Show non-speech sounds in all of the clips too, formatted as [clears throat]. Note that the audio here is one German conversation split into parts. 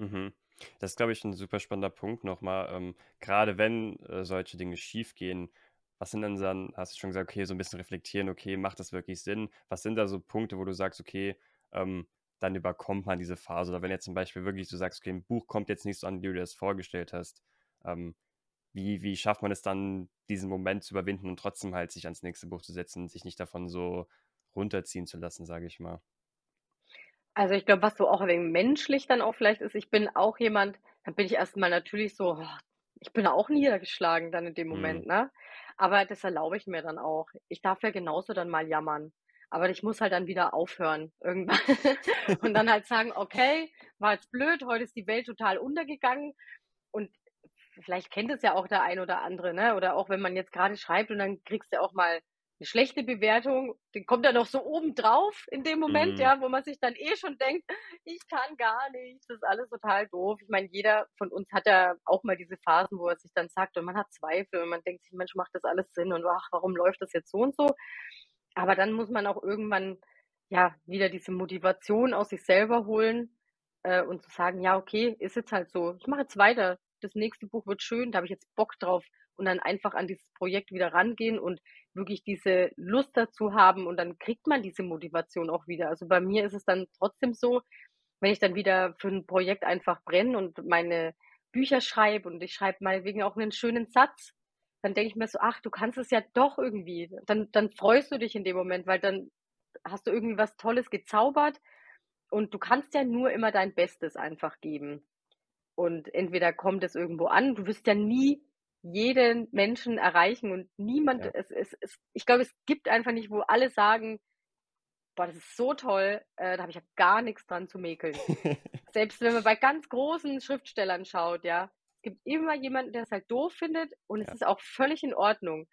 Mhm. Das ist, glaube ich, 'n super spannender Punkt noch mal. Ähm, grade wenn, äh, solche Dinge schiefgehen, was sind denn dann hast du schon gesagt, okay, so 'n bisschen reflektieren, okay, macht das wirklich Sinn? Was sind da so Punkte, wo du sagst, okay, ähm, dann überkommt man diese Phase? Oder wenn jetzt zum Beispiel wirklich du sagst: „Okay, 'n Buch kommt jetzt nicht so an, wie du dir das vorgestellt hast“, ähm, wie wie schafft man es dann, diesen Moment zu überwinden und trotzdem halt sich ans nächste Buch zu setzen sich nicht davon so runterziehen zu lassen, sage ich mal? Also, ich glaube, was so auch wenig menschlich dann auch vielleicht ist, ich bin auch jemand dann bin ich erst mal natürlich so oh, ich bin auch niedergeschlagen dann in dem Mhm. Moment, ne? Aber das erlaube ich mir dann auch. Ich darf ja genauso dann mal jammern, aber ich muss halt dann wieder aufhören irgendwann [laughs] und dann halt sagen: „Okay, war jetzt blöd, heute ist die Welt total untergegangen.“ Und vielleicht kennt es ja auch der ein oder andere, ne? Oder auch wenn man jetzt grade schreibt und dann kriegst du auch mal 'ne schlechte Bewertung, die kommt dann noch so obendrauf in dem Moment, Mhm. ja, wo man sich dann eh schon denkt: [laughs] „Ich kann gar nicht, das ist alles total doof.“ Ich meine, jeder von uns hat ja auch mal diese Phasen, wo er sich dann sagt und man hat Zweifel und man denkt sich: „Mensch, macht das alles Sinn und ach, warum läuft das jetzt so und so?“ Aber dann muss man auch irgendwann, ja, wieder diese Motivation aus sich selber holen, äh, und zu sagen: „Ja, okay, ist jetzt halt so. Ich mache jetzt weiter. Das nächste Buch wird schön, da habe ich jetzt Bock drauf.“ Und dann einfach an dieses Projekt wieder rangehen und wirklich diese Lust dazu haben und dann kriegt man diese Motivation auch wieder. Also, bei mir ist es dann trotzdem so, wenn ich dann wieder für 'n Projekt einfach brenne und meine Bücher schreibe und ich schreibe meinetwegen auch 'nen schönen Satz, dann denke ich mir so: „Ach, du kannst es ja doch irgendwie.“ Dann dann freust du dich in dem Moment, weil dann hast du irgendwie was Tolles gezaubert und du kannst ja nur immer dein Bestes einfach geben. Und entweder kommt es irgendwo an du wirst ja nie jeden Menschen erreichen und niemand Ja. es es es ich glaube, es gibt einfach nicht, wo alle sagen: „Boah, das ist so toll, äh, da habe ich ja gar nix dran zu mäkeln.“ [laughs] Selbst wenn man bei ganz großen Schriftstellern schaut, ja? Es gibt immer jemanden, der es halt doof findet und es Ja. ist auch völlig in Ordnung,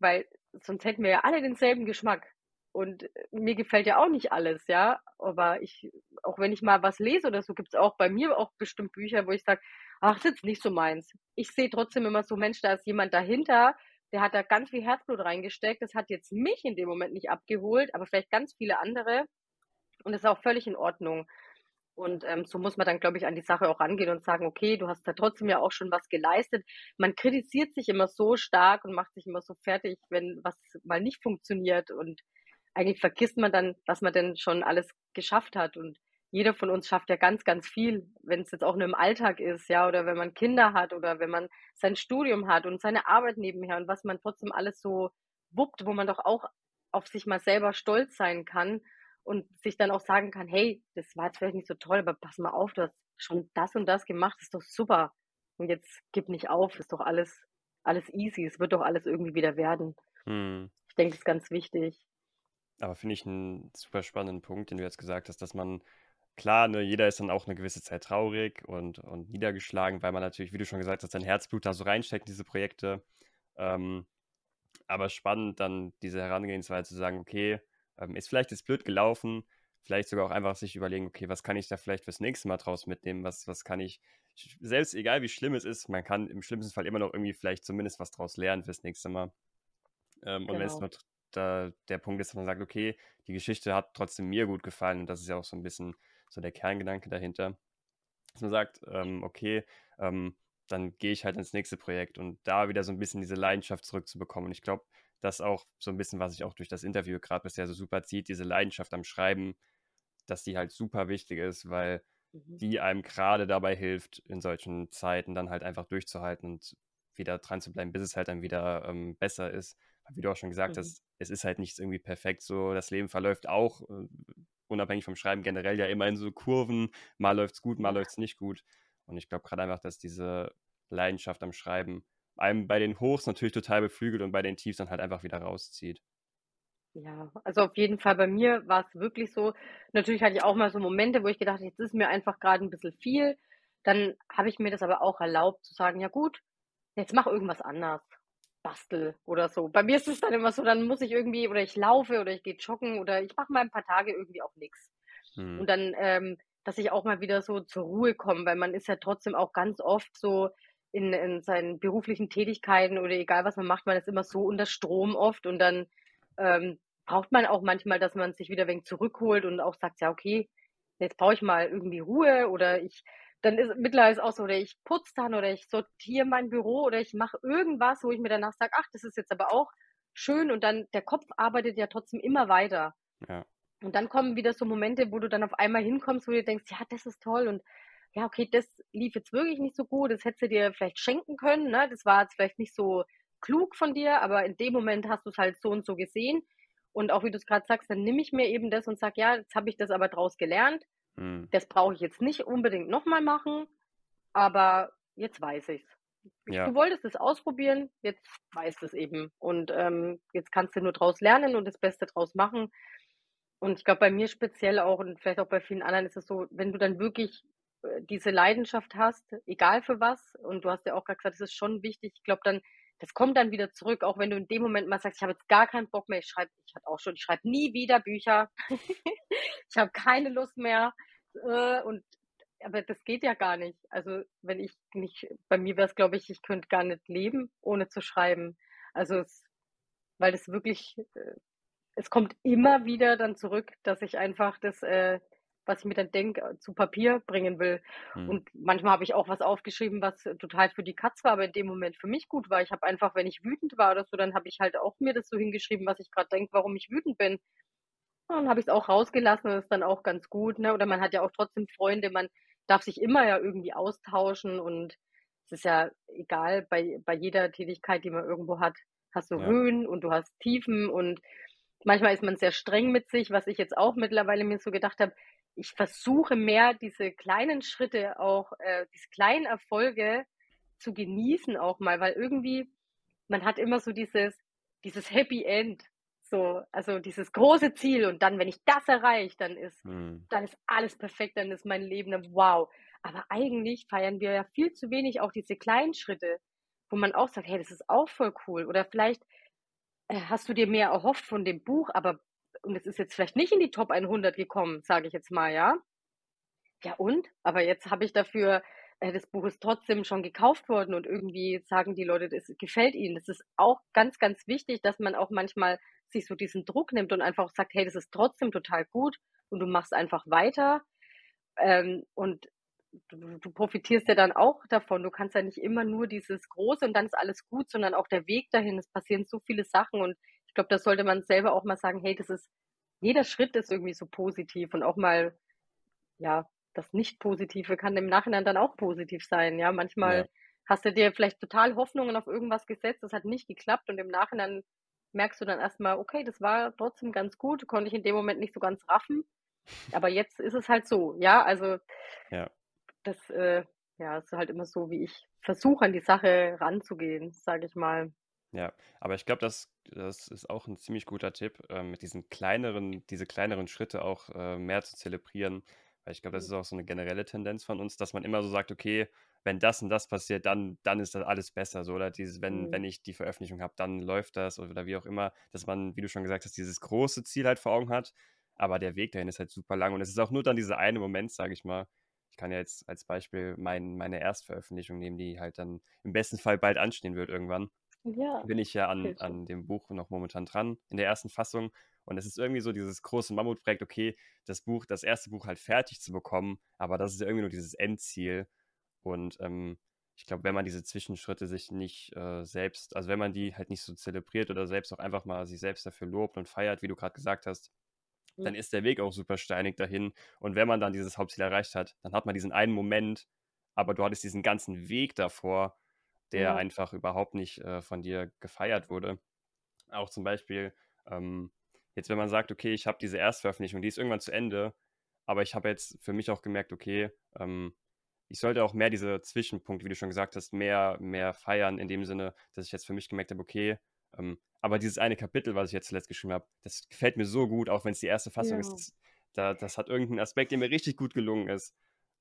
weil sonst hätten wir ja alle denselben Geschmack. Und, äh, mir gefällt ja auch nicht alles, ja? Aber ich auch wenn ich mal was lese oder so, gibt's auch bei mir auch bestimmt Bücher, wo ich sage: „Ach, ist jetzt nicht so meins.“ Ich sehe trotzdem immer so: „Mensch, da ist jemand dahinter, der hat da ganz viel Herzblut reingesteckt. Das hat jetzt mich in dem Moment nicht abgeholt, aber vielleicht ganz viele andere.“ Und das ist auch völlig in Ordnung. Und, ähm, so muss man dann, glaube ich, an die Sache auch rangehen und sagen: „Okay, du hast da trotzdem ja auch schon was geleistet.“ Man kritisiert sich immer so stark und macht sich immer so fertig, wenn was mal nicht funktioniert und eigentlich vergisst man dann, was man denn schon alles geschafft hat. Und jeder von uns schafft ja ganz, ganz viel, wenn's jetzt auch nur im Alltag ist, ja, oder wenn man Kinder hat oder wenn man sein Studium hat und seine Arbeit nebenher und was man trotzdem alles so wuppt, wo man doch auch auf sich mal selber stolz sein kann und sich dann auch sagen kann: „Hey, das war jetzt vielleicht nicht so toll, aber pass mal auf, du hast schon das und das gemacht, ist doch super. Und jetzt gib nicht auf, ist doch alles alles easy. Es wird doch alles irgendwie wieder werden.“ Mhm. Ich denke, das ist ganz wichtig. Aber finde ich 'n super spannenden Punkt, den du jetzt gesagt hast, dass man klar, ne, jeder ist dann auch 'ne gewisse Zeit traurig und und niedergeschlagen, weil man natürlich, wie du schon gesagt hast, sein Herzblut da so reinsteckt in diese Projekte. Ähm, aber spannend dann diese Herangehensweise zu sagen: „Okay, ähm, ist vielleicht jetzt blöd gelaufen.“ Vielleicht sogar auch einfach sich überlegen: „Okay, was kann ich da vielleicht fürs nächste Mal draus mitnehmen? Was was kann ich“ sch selbst egal wie schlimm es ist, man kann im schlimmsten Fall immer noch irgendwie vielleicht zumindest was draus lernen fürs nächste Mal. Ähm, und wenn's Genau. nur da der Punkt ist, dass man sagt: „Okay, die Geschichte hat trotzdem mir gut gefallen.“ Und das ist ja auch so 'n bisschen so der Kerngedanke dahinter. Dass man sagt, ähm: „Okay, ähm, dann gehe ich halt ins nächste Projekt.“ Und da wieder so 'n bisschen diese Leidenschaft zurückzubekommen. Und ich glaube, das ist auch so 'n bisschen, was sich auch durch das Interview grad bisher so super zieht, diese Leidenschaft am Schreiben, dass die halt super wichtig ist, weil Mhm. die einem grade dabei hilft, in solchen Zeiten dann halt einfach durchzuhalten und wieder dranzubleiben, bis es halt dann wieder, ähm, besser ist. Wie du auch schon gesagt Mhm. hast, es ist halt nichts irgendwie perfekt so. Das Leben verläuft auch, äh, unabhängig vom Schreiben generell ja immer in so Kurven. Mal läuft's gut, mal läuft's nicht gut. Und ich glaube grad einfach, dass diese Leidenschaft am Schreiben einem bei den Hochs natürlich total beflügelt und bei den Tiefs dann halt einfach wieder rauszieht. Ja, also auf jeden Fall bei mir war's wirklich so. Natürlich hatte ich auch mal so Momente, wo ich gedacht habe: „Jetzt ist mir einfach grad 'n bisschen viel.“ Dann habe ich mir das aber auch erlaubt zu sagen: „Ja gut, jetzt mach irgendwas anders. Bastel oder so.“ Bei mir ist es dann immer so, dann muss ich irgendwie oder ich laufe oder ich gehe joggen oder ich mache mal 'n paar Tage irgendwie auch nix. Mhm. Und dann, ähm dass ich auch mal wieder so zur Ruhe komme, weil man ist ja trotzdem auch ganz oft so in in seinen beruflichen Tätigkeiten oder egal was man macht, man ist immer so unter Strom oft und dann, ähm, braucht man auch manchmal, dass man sich wieder wenig zurückholt und auch sagt: „Ja, okay, jetzt brauche ich mal irgendwie Ruhe oder ich dann ist mittlerweile ist auch so, oder ich putze dann oder ich sortiere mein Büro oder ich mache irgendwas, wo ich mir danach sage, ach, das ist jetzt aber auch schön und dann der Kopf arbeitet ja trotzdem immer weiter. Ja. Und dann kommen wieder so Momente, wo du dann auf einmal hinkommst, wo du denkst, ja, das ist toll und ja, okay, das lief jetzt wirklich nicht so gut, das hättest du dir vielleicht schenken können, ne? Das war jetzt vielleicht nicht so klug von dir, aber in dem Moment hast du es halt so und so gesehen. Und auch wie du es gerade sagst, dann nehme ich mir eben das und sage, ja, jetzt habe ich das aber draus gelernt. Mhm. Das brauche ich jetzt nicht unbedingt nochmal machen, aber jetzt weiß ich's. Ja. Du wolltest es ausprobieren, jetzt weißt es eben. Und ähm, jetzt kannst du nur draus lernen und das Beste draus machen. Und ich glaube, bei mir speziell auch und vielleicht auch bei vielen anderen ist es so, wenn du dann wirklich äh, diese Leidenschaft hast, egal für was, und du hast ja auch gerade gesagt, es ist schon wichtig, ich glaube dann, das kommt dann wieder zurück, auch wenn du in dem Moment mal sagst, ich habe jetzt gar keinen Bock mehr, ich schreibe, ich hatte auch schon, ich schreibe nie wieder Bücher, [laughs] ich habe keine Lust mehr. Äh, und aber das geht ja gar nicht. Also wenn ich nicht, bei mir wäre es, glaube ich, ich könnte gar nicht leben, ohne zu schreiben. Also es, weil das wirklich, äh, es kommt immer wieder dann zurück, dass ich einfach das, äh, was ich mir dann denke, zu Papier bringen will. Mhm. Und manchmal habe ich auch was aufgeschrieben, was total für die Katz war, aber in dem Moment für mich gut war. Ich habe einfach, wenn ich wütend war oder so, dann habe ich halt auch mir das so hingeschrieben, was ich gerade denke, warum ich wütend bin. Und dann habe ich es auch rausgelassen und das ist dann auch ganz gut. Ne? Oder man hat ja auch trotzdem Freunde, man darf sich immer ja irgendwie austauschen und es ist ja egal, bei, bei jeder Tätigkeit, die man irgendwo hat, hast du Ja. Höhen und du hast Tiefen und manchmal ist man sehr streng mit sich, was ich jetzt auch mittlerweile mir so gedacht habe. Ich versuche mehr diese kleinen Schritte auch, äh, diese kleinen Erfolge zu genießen auch mal, weil irgendwie man hat immer so dieses, dieses Happy End, so, also dieses große Ziel und dann, wenn ich das erreiche, dann ist Mhm. dann ist alles perfekt, dann ist mein Leben dann wow. Aber eigentlich feiern wir ja viel zu wenig auch diese kleinen Schritte, wo man auch sagt, hey, das ist auch voll cool. Oder vielleicht äh, hast du dir mehr erhofft von dem Buch, aber und es ist jetzt vielleicht nicht in die Top 100 gekommen, sage ich jetzt mal, ja. Ja und? Aber jetzt habe ich dafür, äh, das Buch ist trotzdem schon gekauft worden und irgendwie sagen die Leute, das gefällt ihnen. Das ist auch ganz, ganz wichtig, dass man auch manchmal sich so diesen Druck nimmt und einfach sagt, hey, das ist trotzdem total gut und du machst einfach weiter. Ähm, und du, du profitierst ja dann auch davon. Du kannst ja nicht immer nur dieses Große und dann ist alles gut, sondern auch der Weg dahin. Es passieren so viele Sachen und ich glaube, da sollte man selber auch mal sagen, hey, das ist, jeder Schritt ist irgendwie so positiv und auch mal, ja, das Nicht-Positive kann im Nachhinein dann auch positiv sein. Ja, manchmal Ja. hast du dir vielleicht total Hoffnungen auf irgendwas gesetzt, das hat nicht geklappt und im Nachhinein merkst du dann erstmal, okay, das war trotzdem ganz gut, konnte ich in dem Moment nicht so ganz raffen. Aber jetzt ist es halt so, ja, also Ja. das, äh, ja, ist halt immer so, wie ich versuche, an die Sache ranzugehen, sage ich mal. Ja, aber ich glaube, das, das ist auch ein ziemlich guter Tipp, ähm, mit diesen kleineren, diese kleineren Schritte auch äh, mehr zu zelebrieren. Weil ich glaube, das Mhm. ist auch so eine generelle Tendenz von uns, dass man immer so sagt, okay, wenn das und das passiert, dann, dann ist das alles besser. So, oder dieses, wenn, Mhm. wenn ich die Veröffentlichung habe, dann läuft das oder wie auch immer, dass man, wie du schon gesagt hast, dieses große Ziel halt vor Augen hat. Aber der Weg dahin ist halt super lang. Und es ist auch nur dann dieser eine Moment, sage ich mal. Ich kann ja jetzt als Beispiel mein, meine Erstveröffentlichung nehmen, die halt dann im besten Fall bald anstehen wird irgendwann Ja, bin ich ja an, an dem Buch noch momentan dran, in der ersten Fassung. Und es ist irgendwie so dieses große Mammutprojekt, okay, das Buch, das erste Buch halt fertig zu bekommen, aber das ist ja irgendwie nur dieses Endziel. Und ähm, ich glaube, wenn man diese Zwischenschritte sich nicht äh, selbst, also wenn man die halt nicht so zelebriert oder selbst auch einfach mal sich selbst dafür lobt und feiert, wie du gerade gesagt hast, dann ist der Weg auch super steinig dahin. Und wenn man dann dieses Hauptziel erreicht hat, dann hat man diesen einen Moment, aber du hattest diesen ganzen Weg davor, der Ja. einfach überhaupt nicht äh, von dir gefeiert wurde. Auch zum Beispiel, ähm, jetzt wenn man sagt, okay, ich habe diese Erstveröffentlichung, die ist irgendwann zu Ende, aber ich habe jetzt für mich auch gemerkt, okay, ähm, ich sollte auch mehr diese Zwischenpunkte, wie du schon gesagt hast, mehr, mehr feiern, in dem Sinne, dass ich jetzt für mich gemerkt habe, okay, ähm, aber dieses eine Kapitel, was ich jetzt zuletzt geschrieben habe, das gefällt mir so gut, auch wenn es die erste Fassung Ja. ist. Das, da, das hat irgendeinen Aspekt, der mir richtig gut gelungen ist,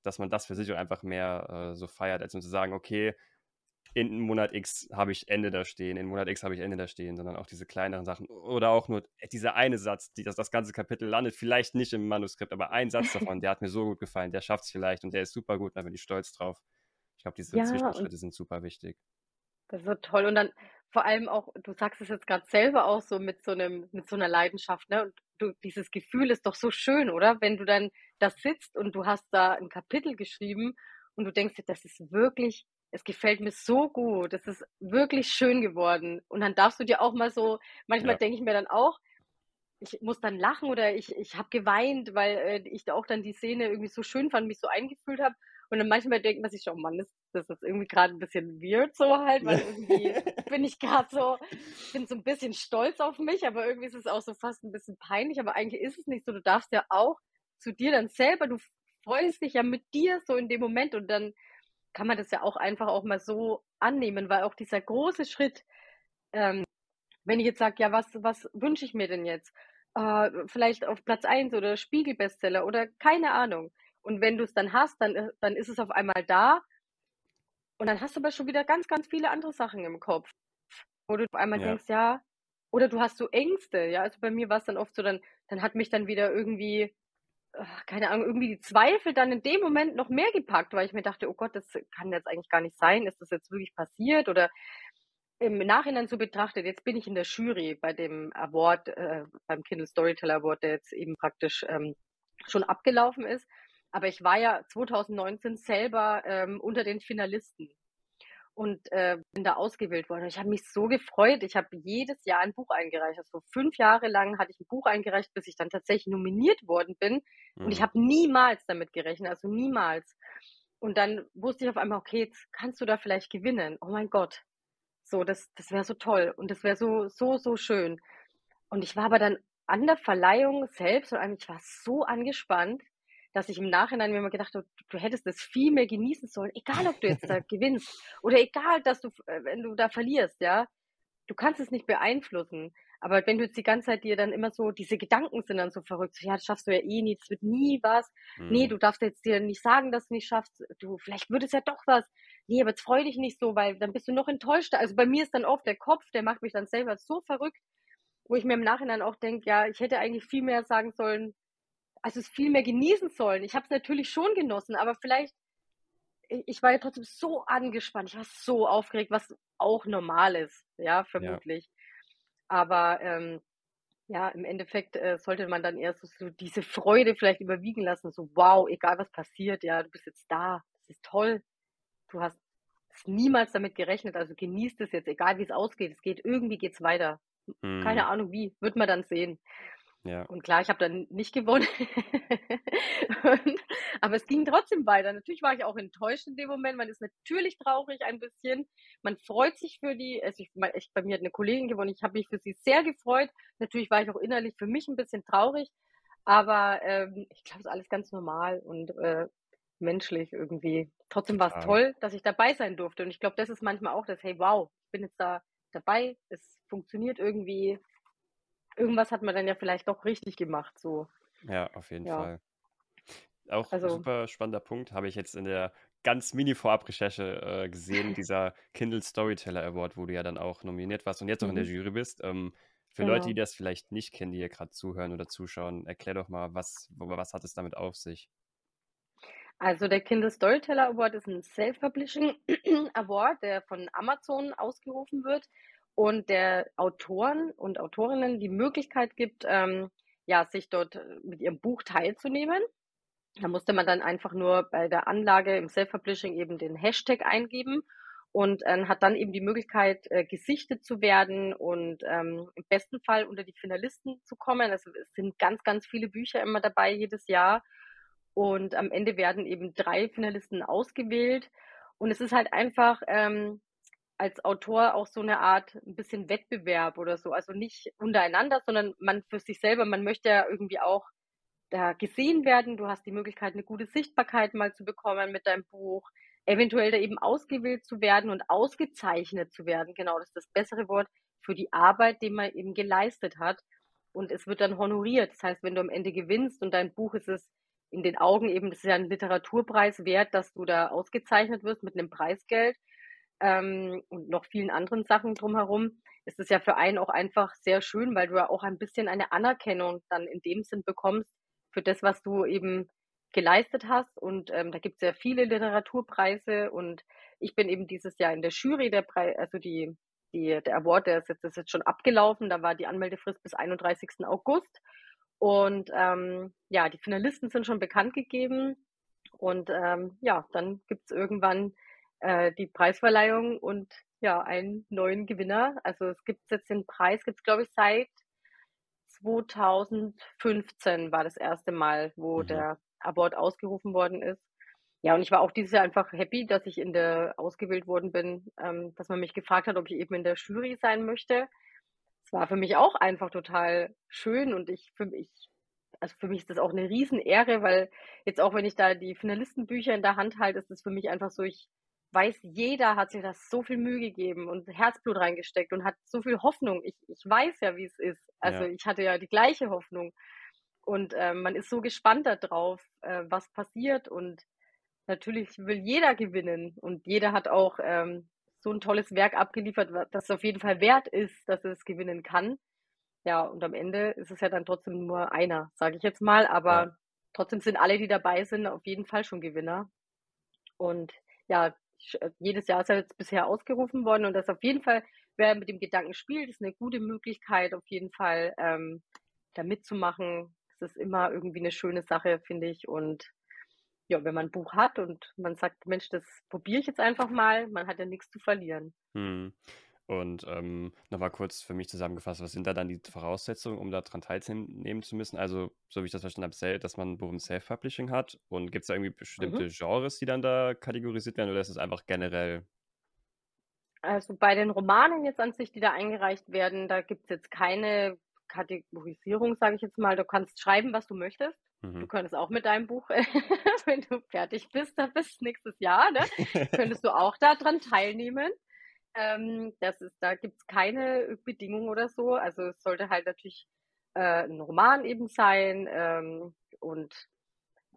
dass man das für sich auch einfach mehr äh, so feiert, als nur zu sagen, okay, in Monat X habe ich Ende da stehen, in Monat X habe ich Ende da stehen, sondern auch diese kleineren Sachen. Oder auch nur dieser eine Satz, die, das, das ganze Kapitel landet vielleicht nicht im Manuskript, aber ein Satz [laughs] davon, der hat mir so gut gefallen, der schafft es vielleicht und der ist super gut, da bin ich stolz drauf. Ich glaube, diese Ja, Zwischenschritte sind super wichtig. das ist so toll. Und dann vor allem auch, du sagst es jetzt gerade selber auch so mit so einem, mit so einer Leidenschaft, ne? Und du, dieses Gefühl ist doch so schön, oder? Wenn du dann da sitzt und du hast da ein Kapitel geschrieben und du denkst dir, das ist wirklich, es gefällt mir so gut, das ist wirklich schön geworden. Und dann darfst du dir auch mal so, manchmal Ja. denke ich mir dann auch, ich muss dann lachen oder ich, ich habe geweint, weil äh, ich da auch dann die Szene irgendwie so schön fand, mich so eingefühlt habe. Und dann manchmal denkt man sich schon, oh Mann, das, das ist irgendwie gerade ein bisschen weird so halt, weil irgendwie [laughs] bin ich gerade so, bin so ein bisschen stolz auf mich, aber irgendwie ist es auch so fast ein bisschen peinlich, aber eigentlich ist es nicht so. Du darfst ja auch zu dir dann selber, du freust dich ja mit dir so in dem Moment und dann kann man das ja auch einfach auch mal so annehmen, weil auch dieser große Schritt, ähm, wenn ich jetzt sage, ja, was, was wünsche ich mir denn jetzt? Äh, vielleicht auf Platz 1 oder Spiegel-Bestseller oder keine Ahnung. Und wenn du es dann hast, dann, äh, dann ist es auf einmal da und dann hast du aber schon wieder ganz, ganz viele andere Sachen im Kopf, wo du auf einmal Ja. denkst, ja, oder du hast so Ängste, ja, also bei mir war es dann oft so, dann, dann hat mich dann wieder irgendwie, keine Ahnung, irgendwie die Zweifel dann in dem Moment noch mehr gepackt, weil ich mir dachte, oh Gott, das kann jetzt eigentlich gar nicht sein, ist das jetzt wirklich passiert? Oder im Nachhinein so betrachtet, jetzt bin ich in der Jury bei dem Award, äh, beim Kindle Storyteller Award, der jetzt eben praktisch ähm, schon abgelaufen ist. Aber ich war ja 2019 selber ähm, unter den Finalisten und äh, bin da ausgewählt worden. Ich habe mich so gefreut. Ich habe jedes Jahr ein Buch eingereicht. Also fünf Jahre lang hatte ich ein Buch eingereicht, bis ich dann tatsächlich nominiert worden bin. Und ich Mhm. habe niemals damit gerechnet, also niemals. Und dann wusste ich auf einmal, okay, jetzt kannst du da vielleicht gewinnen. Oh mein Gott. So, das, das wäre so toll und das wäre so, so, so schön. Und ich war aber dann an der Verleihung selbst und eigentlich war so angespannt, dass ich im Nachhinein mir immer gedacht habe, du, hättest das viel mehr genießen sollen, egal ob du jetzt da [laughs] gewinnst oder egal, dass du, äh, wenn du da verlierst, ja. Du kannst es nicht beeinflussen. Aber wenn du jetzt die ganze Zeit dir dann immer so, diese Gedanken sind dann so verrückt, so, ja, das schaffst du ja eh nie, das wird nie was. Nee, Mhm. du darfst jetzt dir nicht sagen, dass du nicht schaffst. Du, vielleicht wird es ja doch was. Nee, aber jetzt freu dich nicht so, weil dann bist du noch enttäuschter. Also bei mir ist dann oft der Kopf, der macht mich dann selber so verrückt, wo ich mir im Nachhinein auch denke, ja, ich hätte eigentlich viel mehr sagen sollen, also es viel mehr genießen sollen. Ich habe es natürlich schon genossen, aber vielleicht, ich, war ja trotzdem so angespannt, ich war so aufgeregt, was auch normal ist, ja, Ja. vermutlich. Aber ähm, ja, im Endeffekt äh, sollte man dann eher so, so diese Freude vielleicht überwiegen lassen, so wow, egal was passiert, ja, du bist jetzt da, das ist toll, du hast niemals damit gerechnet, also genießt es jetzt, egal wie es ausgeht, es geht, irgendwie geht's weiter. Keine Mhm. Ahnung wie, wird man dann sehen. Ja. Und klar, ich habe dann nicht gewonnen. [laughs] Und, aber es ging trotzdem weiter. Natürlich war ich auch enttäuscht in dem Moment. Man ist natürlich traurig ein bisschen. Man freut sich für die. Also ich, mein, ich, bei mir hat eine Kollegin gewonnen. Ich habe mich für sie sehr gefreut. Natürlich war ich auch innerlich für mich ein bisschen traurig. Aber ähm, ich glaube, es ist alles ganz normal und äh, menschlich irgendwie. Trotzdem war es toll, dass ich dabei sein durfte. Und ich glaube, das ist manchmal auch das, hey, wow, ich bin jetzt da dabei. Es funktioniert irgendwie. Irgendwas hat man dann ja vielleicht doch richtig gemacht. So, Ja, auf jeden ja. Fall. Auch Also, super spannender Punkt, habe ich jetzt in der ganz Mini-Vorabrecherche äh, gesehen, dieser Kindle Storyteller Award, wo du ja dann auch nominiert warst und jetzt auch in der mhm, Jury bist. Ähm, für Leute, die genau. das vielleicht nicht kennen, die hier gerade zuhören oder zuschauen, erklär doch mal, was, was hat es damit auf sich? Also der Kindle Storyteller Award ist ein Self-Publishing [clears throat] Award, der von Amazon ausgerufen wird und der Autoren und Autorinnen die Möglichkeit gibt, ähm, ja, sich dort äh, mit ihrem Buch teilzunehmen. Da musste man dann einfach nur bei der Anlage im Self-Publishing eben den Hashtag eingeben und ähm, hat dann eben die Möglichkeit, äh, gesichtet zu werden und ähm, im besten Fall unter die Finalisten zu kommen. Also es sind ganz, ganz viele Bücher immer dabei jedes Jahr. Und am Ende werden eben drei Finalisten ausgewählt. Und es ist halt einfach ähm, als Autor auch so eine Art ein bisschen Wettbewerb oder so. Also nicht untereinander, sondern man für sich selber. Man möchte ja irgendwie auch da gesehen werden. Du hast die Möglichkeit, eine gute Sichtbarkeit mal zu bekommen mit deinem Buch. Eventuell da eben ausgewählt zu werden und ausgezeichnet zu werden. Genau, das ist das bessere Wort für die Arbeit, die man eben geleistet hat. Und es wird dann honoriert. Das heißt, wenn du am Ende gewinnst und dein Buch ist es in den Augen eben, das ist ja ein Literaturpreis wert, dass du da ausgezeichnet wirst mit einem Preisgeld ähm, und noch vielen anderen Sachen drumherum, ist es ja für einen auch einfach sehr schön, weil du ja auch ein bisschen eine Anerkennung dann in dem Sinn bekommst für das, was du eben geleistet hast. Und ähm, da gibt es ja viele Literaturpreise und ich bin eben dieses Jahr in der Jury der Preis, also die, die, der Award, der ist jetzt, ist jetzt schon abgelaufen, da war die Anmeldefrist bis 31. August. Und ähm, ja, die Finalisten sind schon bekannt gegeben. Und ähm, ja, dann gibt es irgendwann äh, die Preisverleihung und ja, einen neuen Gewinner. Also es gibt jetzt den Preis, gibt es glaube ich seit 2015 war das erste Mal, wo Mhm. der Award ausgerufen worden ist. Ja, und ich war auch dieses Jahr einfach happy, dass ich in der ausgewählt worden bin, ähm, dass man mich gefragt hat, ob ich eben in der Jury sein möchte. Es war für mich auch einfach total schön und ich für mich also für mich ist das auch eine Riesenehre, weil jetzt auch wenn ich da die Finalistenbücher in der Hand halte, ist es für mich einfach so, ich weiß, jeder hat sich das so viel Mühe gegeben und Herzblut reingesteckt und hat so viel Hoffnung. Ich, ich weiß ja, wie es ist. Also Ja. ich hatte ja die gleiche Hoffnung. Und ähm, man ist so gespannt darauf, äh, was passiert. Und natürlich will jeder gewinnen. Und jeder hat auch ähm, so ein tolles Werk abgeliefert, das auf jeden Fall wert ist, dass es gewinnen kann. Ja, und am Ende ist es ja dann trotzdem nur einer, sage ich jetzt mal. Aber Ja. trotzdem sind alle, die dabei sind, auf jeden Fall schon Gewinner. Und ja, äh, jedes Jahr ist er jetzt bisher ausgerufen worden und das auf jeden Fall, wer mit dem Gedanken spielt, ist eine gute Möglichkeit, auf jeden Fall ähm, da mitzumachen. Das ist immer irgendwie eine schöne Sache, finde ich. Und ja, wenn man ein Buch hat und man sagt, Mensch, das probiere ich jetzt einfach mal, man hat ja nichts zu verlieren. Mhm. Und ähm, nochmal kurz für mich zusammengefasst, was sind da dann die Voraussetzungen, um daran teilnehmen zu müssen? Also, so wie ich das verstanden habe, dass man ein Buch im Self-Publishing hat. Und gibt es da irgendwie bestimmte Mhm. Genres, die dann da kategorisiert werden, oder ist es einfach generell? Also bei den Romanen jetzt an sich, die da eingereicht werden, da gibt es jetzt keine Kategorisierung, sage ich jetzt mal. Du kannst schreiben, was du möchtest. Du Mhm. könntest auch mit deinem Buch, [laughs] wenn du fertig bist, da bis nächstes Jahr, ne, [laughs] könntest du auch daran teilnehmen. Ähm, das ist, da gibt's keine Bedingungen oder so. Also es sollte halt natürlich äh, ein Roman eben sein ähm, und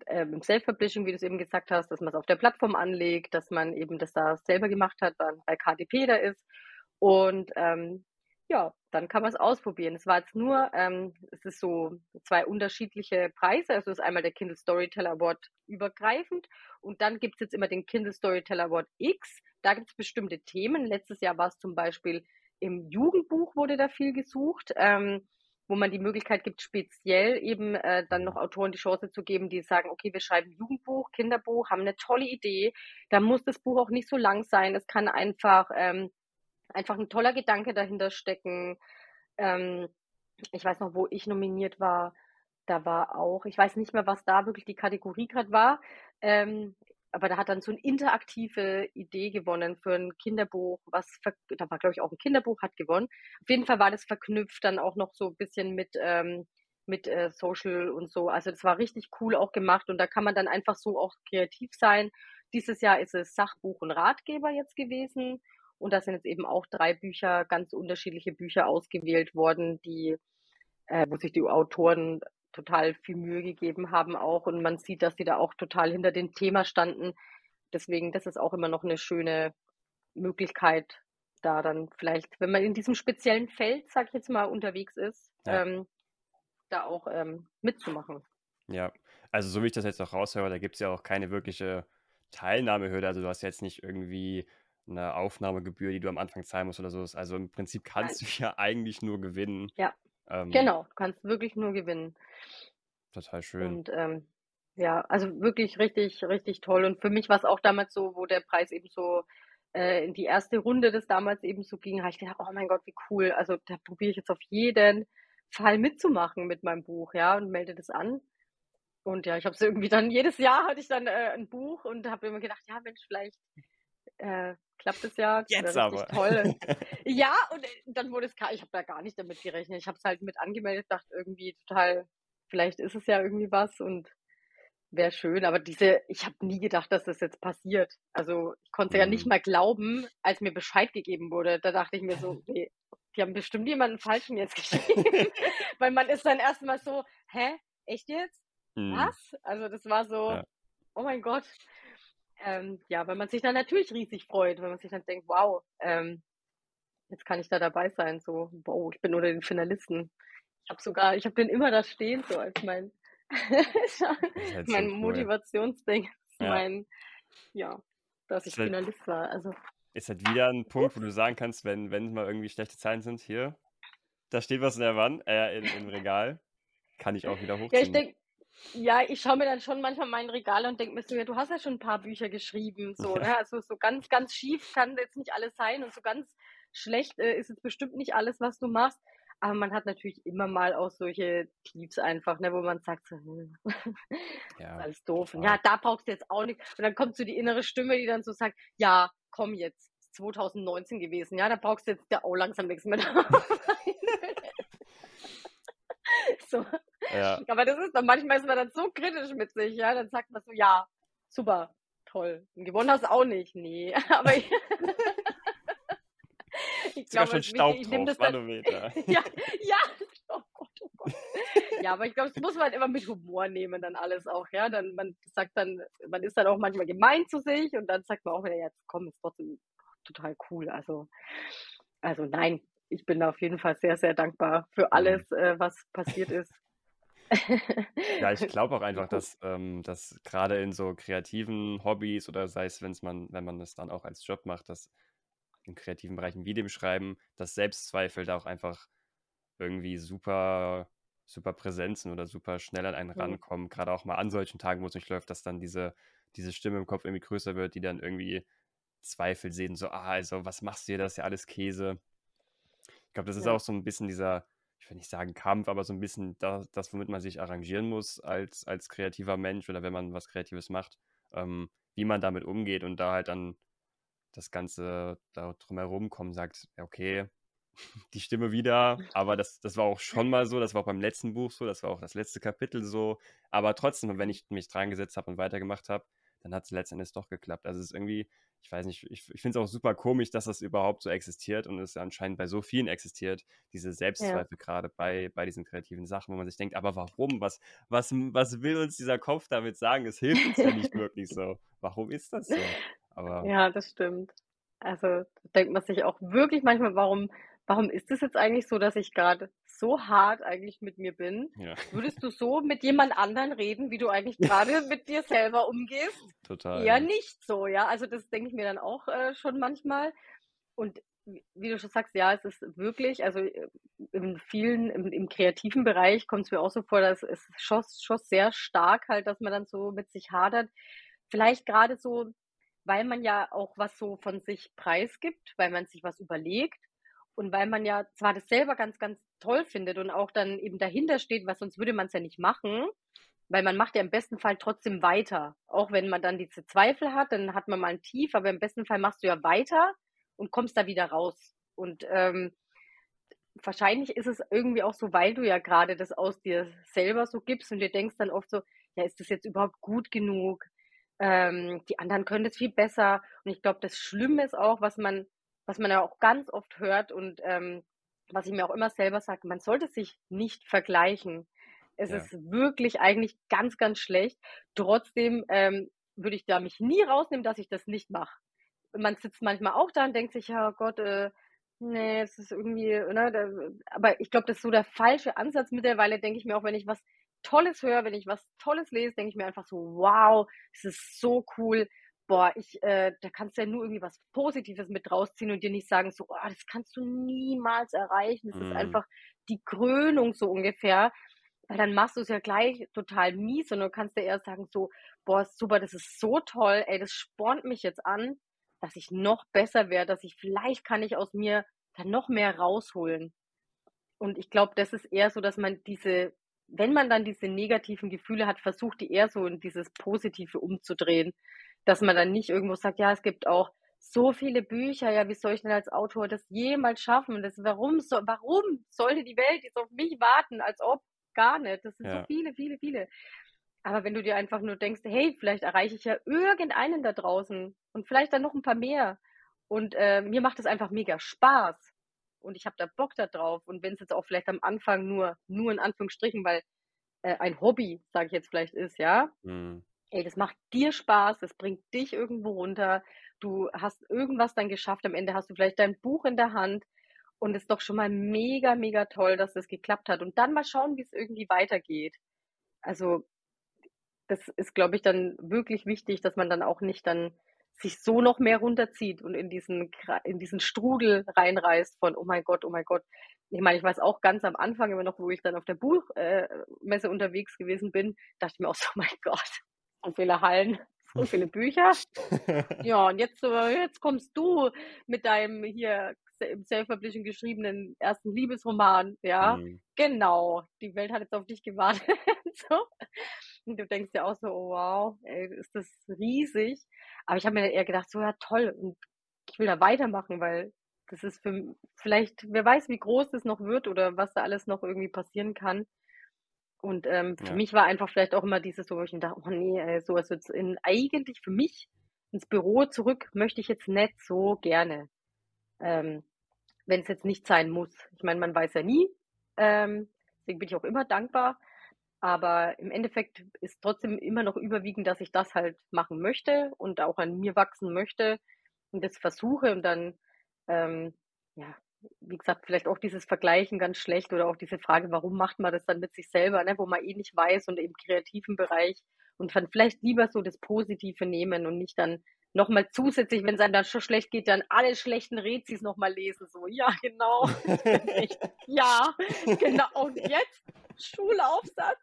ähm, Self-Publishing, wie du es eben gesagt hast, dass man es auf der Plattform anlegt, dass man eben das da selber gemacht hat, dann bei KDP da ist. Und ähm, ja, dann kann man es ausprobieren. Es war jetzt nur, ähm, es ist so zwei unterschiedliche Preise. Also es ist einmal der Kindle Storyteller Award übergreifend und dann gibt es jetzt immer den Kindle Storyteller Award X. Da gibt es bestimmte Themen. Letztes Jahr war es zum Beispiel im Jugendbuch wurde da viel gesucht. Ähm, wo man die Möglichkeit gibt, speziell eben äh, dann noch Autoren die Chance zu geben, die sagen, okay, wir schreiben Jugendbuch, Kinderbuch, haben eine tolle Idee. Da muss das Buch auch nicht so lang sein. Es kann einfach, ähm, einfach ein toller Gedanke dahinter stecken. Ähm, ich weiß noch, wo ich nominiert war. Da war auch, ich weiß nicht mehr, was da wirklich die Kategorie gerade war. Ähm, aber da hat dann so eine interaktive Idee gewonnen für ein Kinderbuch, was, da war glaube ich auch ein Kinderbuch, hat gewonnen. Auf jeden Fall war das verknüpft dann auch noch so ein bisschen mit, ähm, mit äh, Social und so. Also das war richtig cool auch gemacht und da kann man dann einfach so auch kreativ sein. Dieses Jahr ist es Sachbuch und Ratgeber jetzt gewesen und da sind jetzt eben auch drei Bücher, ganz unterschiedliche Bücher ausgewählt worden, die, äh, wo sich die Autoren total viel Mühe gegeben haben auch und man sieht, dass die da auch total hinter dem Thema standen. Deswegen, das ist auch immer noch eine schöne Möglichkeit, da dann vielleicht, wenn man in diesem speziellen Feld, sag ich jetzt mal, unterwegs ist, Ja. ähm, da auch ähm, mitzumachen. Ja, also so wie ich das jetzt auch raushöre, da gibt es ja auch keine wirkliche Teilnahmehürde. Also du hast jetzt nicht irgendwie eine Aufnahmegebühr, die du am Anfang zahlen musst oder so. Also im Prinzip Nein. kannst du [laughs] ja eigentlich nur gewinnen. Ja, Ähm, genau, du kannst wirklich nur gewinnen. total schön. Und ähm, ja, also wirklich richtig, richtig toll. Und für mich war es auch damals so, wo der Preis eben so äh, in die erste Runde des damals eben so ging, habe ich gedacht, oh mein Gott, wie cool. Also da probiere ich jetzt auf jeden Fall mitzumachen mit meinem Buch, ja, und melde das an. Und ja, ich habe es [laughs] irgendwie dann, jedes Jahr hatte ich dann äh, ein Buch und habe immer gedacht, ja Mensch, vielleicht äh, klappt es ja, Jetzt wäre richtig aber. toll. [laughs] Ja, und äh, dann wurde es, gar- ich habe da gar nicht damit gerechnet. Ich habe es halt mit angemeldet, dachte irgendwie total, vielleicht ist es ja irgendwie was und wäre schön. Aber diese, ich habe nie gedacht, dass das jetzt passiert. Also ich konnte ja nicht Mhm. mal glauben, als mir Bescheid gegeben wurde. Da dachte ich mir so, [laughs] nee, die haben bestimmt jemanden falschen jetzt geschrieben. [laughs] Weil man ist dann erstmal so, hä, echt jetzt? Mhm. Was? Also das war so, Ja. oh mein Gott. Ähm, ja, weil man sich dann natürlich riesig freut, wenn man sich dann denkt, wow, ähm, jetzt kann ich da dabei sein. So, wow, ich bin unter den Finalisten. Ich habe sogar, ich habe den immer da stehen, so als mein, [laughs] halt mein so cool. Motivationsding, Ja. mein, ja, dass ich halt, Finalist war. Also, ist halt wieder ein Punkt, wo du sagen kannst, wenn, wenn mal irgendwie schlechte Zahlen sind, hier, da steht was in der Wand, äh, in, im Regal, kann ich auch wieder ja, ich hochziehen. denke, Ja, ich schaue mir dann schon manchmal mein Regal und denke mir so, ja, du hast ja schon ein paar Bücher geschrieben, so, ne? Also so ganz, ganz schief kann jetzt nicht alles sein und so ganz schlecht äh, ist jetzt bestimmt nicht alles, was du machst. Aber man hat natürlich immer mal auch solche Tiefs einfach, ne, wo man sagt so, hm, [laughs] Ja, alles doof. Ja, da brauchst du jetzt auch nicht. Und dann kommt so die innere Stimme, die dann so sagt, ja, komm jetzt, 2019 gewesen, ja, da brauchst du jetzt ja auch langsam nichts mehr [laughs] [laughs] so. Ja, [laughs] Aber das ist dann, manchmal ist man dann so kritisch mit sich, ja, dann sagt man so, ja, super, toll. Und gewonnen hast du auch nicht. Nee, [laughs] aber ich, [laughs] ich glaube, schon Staub ich nehme drauf, das dann, Manometer. ja, ja, oh Gott, oh Gott. Ja, aber ich glaube, das muss man immer mit Humor nehmen, dann alles auch, ja. Dann, man sagt dann, man ist dann auch manchmal gemein zu sich und dann sagt man auch wieder, jetzt komm, ist trotzdem total cool. Also, also nein, ich bin da auf jeden Fall sehr, sehr dankbar für Mhm. alles, äh, was passiert ist. Ja, ich [laughs] glaube auch einfach, dass, ähm, dass gerade in so kreativen Hobbys oder sei es, wenn's man, wenn man das dann auch als Job macht, dass in kreativen Bereichen wie dem Schreiben, dass Selbstzweifel da auch einfach irgendwie super, super präsent sind oder super schnell an einen Mhm. rankommen. Gerade auch mal an solchen Tagen, wo es nicht läuft, dass dann diese, diese Stimme im Kopf irgendwie größer wird, die dann irgendwie Zweifel sehen, so, ah, also was machst du hier, das ist ja alles Käse. Ich glaube, das ist Ja. auch so ein bisschen dieser, ich will nicht sagen Kampf, aber so ein bisschen das, das womit man sich arrangieren muss als, als kreativer Mensch oder wenn man was Kreatives macht, ähm, wie man damit umgeht und da halt dann das Ganze da drumherum kommen, sagt, okay, [laughs] die Stimme wieder, aber das, das war auch schon mal so, das war auch beim letzten Buch so, das war auch das letzte Kapitel so, aber trotzdem, wenn ich mich dran gesetzt habe und weitergemacht habe, dann hat es letzten Endes doch geklappt. Also es ist irgendwie, ich weiß nicht, ich, ich finde es auch super komisch, dass das überhaupt so existiert und es anscheinend bei so vielen existiert, diese Ja. Selbstzweifel gerade bei, bei diesen kreativen Sachen, wo man sich denkt, aber warum? Was, was, was will uns dieser Kopf damit sagen? Es hilft uns ja nicht [laughs] wirklich so. Warum ist das so? Aber Ja, das stimmt. Also da denkt man sich auch wirklich manchmal, warum, warum ist es jetzt eigentlich so, dass ich gerade so hart eigentlich mit mir bin? ja, Würdest du so mit jemand anderen reden, wie du eigentlich [laughs] gerade mit dir selber umgehst? total. Ja. nicht so, ja. Also das denke ich mir dann auch äh, schon manchmal. Und wie wie du schon sagst, ja, es ist wirklich, also äh, in vielen, im, im kreativen Bereich kommt es mir auch so vor, dass es schon, schon sehr stark halt, dass man dann so mit sich hadert. Vielleicht gerade so, weil man ja auch was so von sich preisgibt, weil man sich was überlegt und weil man ja zwar das selber ganz, ganz toll findet und auch dann eben dahinter steht, weil sonst würde man es ja nicht machen, weil man macht ja im besten Fall trotzdem weiter. Auch wenn man dann diese Zweifel hat, dann hat man mal ein Tief, aber im besten Fall machst du ja weiter und kommst da wieder raus. Und ähm, wahrscheinlich ist es irgendwie auch so, weil du ja gerade das aus dir selber so gibst und dir denkst dann oft so, ja, ist das jetzt überhaupt gut genug? Ähm, die anderen können das viel besser. Und ich glaube, das Schlimme ist auch, was man, was man ja auch ganz oft hört und ähm, was ich mir auch immer selber sage, man sollte sich nicht vergleichen. Es Ja. ist wirklich eigentlich ganz, ganz schlecht. Trotzdem ähm, würde ich da mich nie rausnehmen, dass ich das nicht mache. Man sitzt manchmal auch da und denkt sich, ja Gott, äh, nee, es ist irgendwie, ne, da, aber ich glaube, das ist so der falsche Ansatz. Mittlerweile denke ich mir auch, wenn ich was Tolles höre, wenn ich was Tolles lese, denke ich mir einfach so, wow, es ist so cool. Boah, ich, äh, da kannst du ja nur irgendwie was Positives mit rausziehen und dir nicht sagen, so, oh, das kannst du niemals erreichen. Das ist Mhm. einfach die Krönung so ungefähr. Weil dann machst du es ja gleich total mies und du kannst dir eher sagen, so, boah, super, das ist so toll, ey, das spornt mich jetzt an, dass ich noch besser werde, dass ich vielleicht kann ich aus mir dann noch mehr rausholen. Und ich glaube, das ist eher so, dass man diese, wenn man dann diese negativen Gefühle hat, versucht die eher so in dieses Positive umzudrehen. Dass man dann nicht irgendwo sagt, ja, es gibt auch so viele Bücher, ja, wie soll ich denn als Autor das jemals schaffen? Das, warum, so, warum sollte die Welt jetzt auf mich warten, als ob? Gar nicht. Das sind so Ja. viele, viele, viele. Aber wenn du dir einfach nur denkst, hey, vielleicht erreiche ich ja irgendeinen da draußen und vielleicht dann noch ein paar mehr. Und äh, mir macht es einfach mega Spaß. Und ich habe da Bock da drauf. Und wenn es jetzt auch vielleicht am Anfang nur, nur in Anführungsstrichen, weil äh, ein Hobby, sage ich jetzt vielleicht, ist, ja, Mhm. Ey, das macht dir Spaß, das bringt dich irgendwo runter. Du hast irgendwas dann geschafft. Am Ende hast du vielleicht dein Buch in der Hand. Und es ist doch schon mal mega, mega toll, dass das geklappt hat. Und dann mal schauen, wie es irgendwie weitergeht. Also, das ist, glaube ich, dann wirklich wichtig, dass man dann auch nicht dann sich so noch mehr runterzieht und in diesen, in diesen Strudel reinreißt von, oh mein Gott, oh mein Gott. Ich meine, ich weiß auch ganz am Anfang immer noch, wo ich dann auf der Buchmesse äh, unterwegs gewesen bin, dachte ich mir auch so, oh [laughs] mein Gott, so viele Hallen, [laughs] so viele Bücher. ja, und jetzt, jetzt kommst du mit deinem hier im Self-Publishing geschriebenen ersten Liebesroman, ja, mhm. genau, die Welt hat jetzt auf dich gewartet. [laughs] so. Und du denkst dir auch so, oh, wow, ey, ist das riesig. Aber ich habe mir eher gedacht, so ja toll, und ich will da weitermachen, weil das ist für vielleicht, wer weiß, wie groß das noch wird oder was da alles noch irgendwie passieren kann. Und ähm, für ja. mich war einfach vielleicht auch immer dieses so, wo ich dachte, oh nee, ey, sowas jetzt in eigentlich für mich ins Büro zurück möchte ich jetzt nicht so gerne. Ähm, wenn es jetzt nicht sein muss. Ich meine, man weiß ja nie. Ähm, deswegen bin ich auch immer dankbar. Aber im Endeffekt ist trotzdem immer noch überwiegend, dass ich das halt machen möchte und auch an mir wachsen möchte und das versuche und dann, ähm, ja, wie gesagt, vielleicht auch dieses Vergleichen ganz schlecht oder auch diese Frage, warum macht man das dann mit sich selber, ne, wo man eh nicht weiß und im kreativen Bereich und dann vielleicht lieber so das Positive nehmen und nicht dann nochmal zusätzlich, wenn es einem dann schon schlecht geht, dann alle schlechten Rezis nochmal lesen. So, ja, genau. ja, [laughs] genau. Und jetzt Schulaufsatz.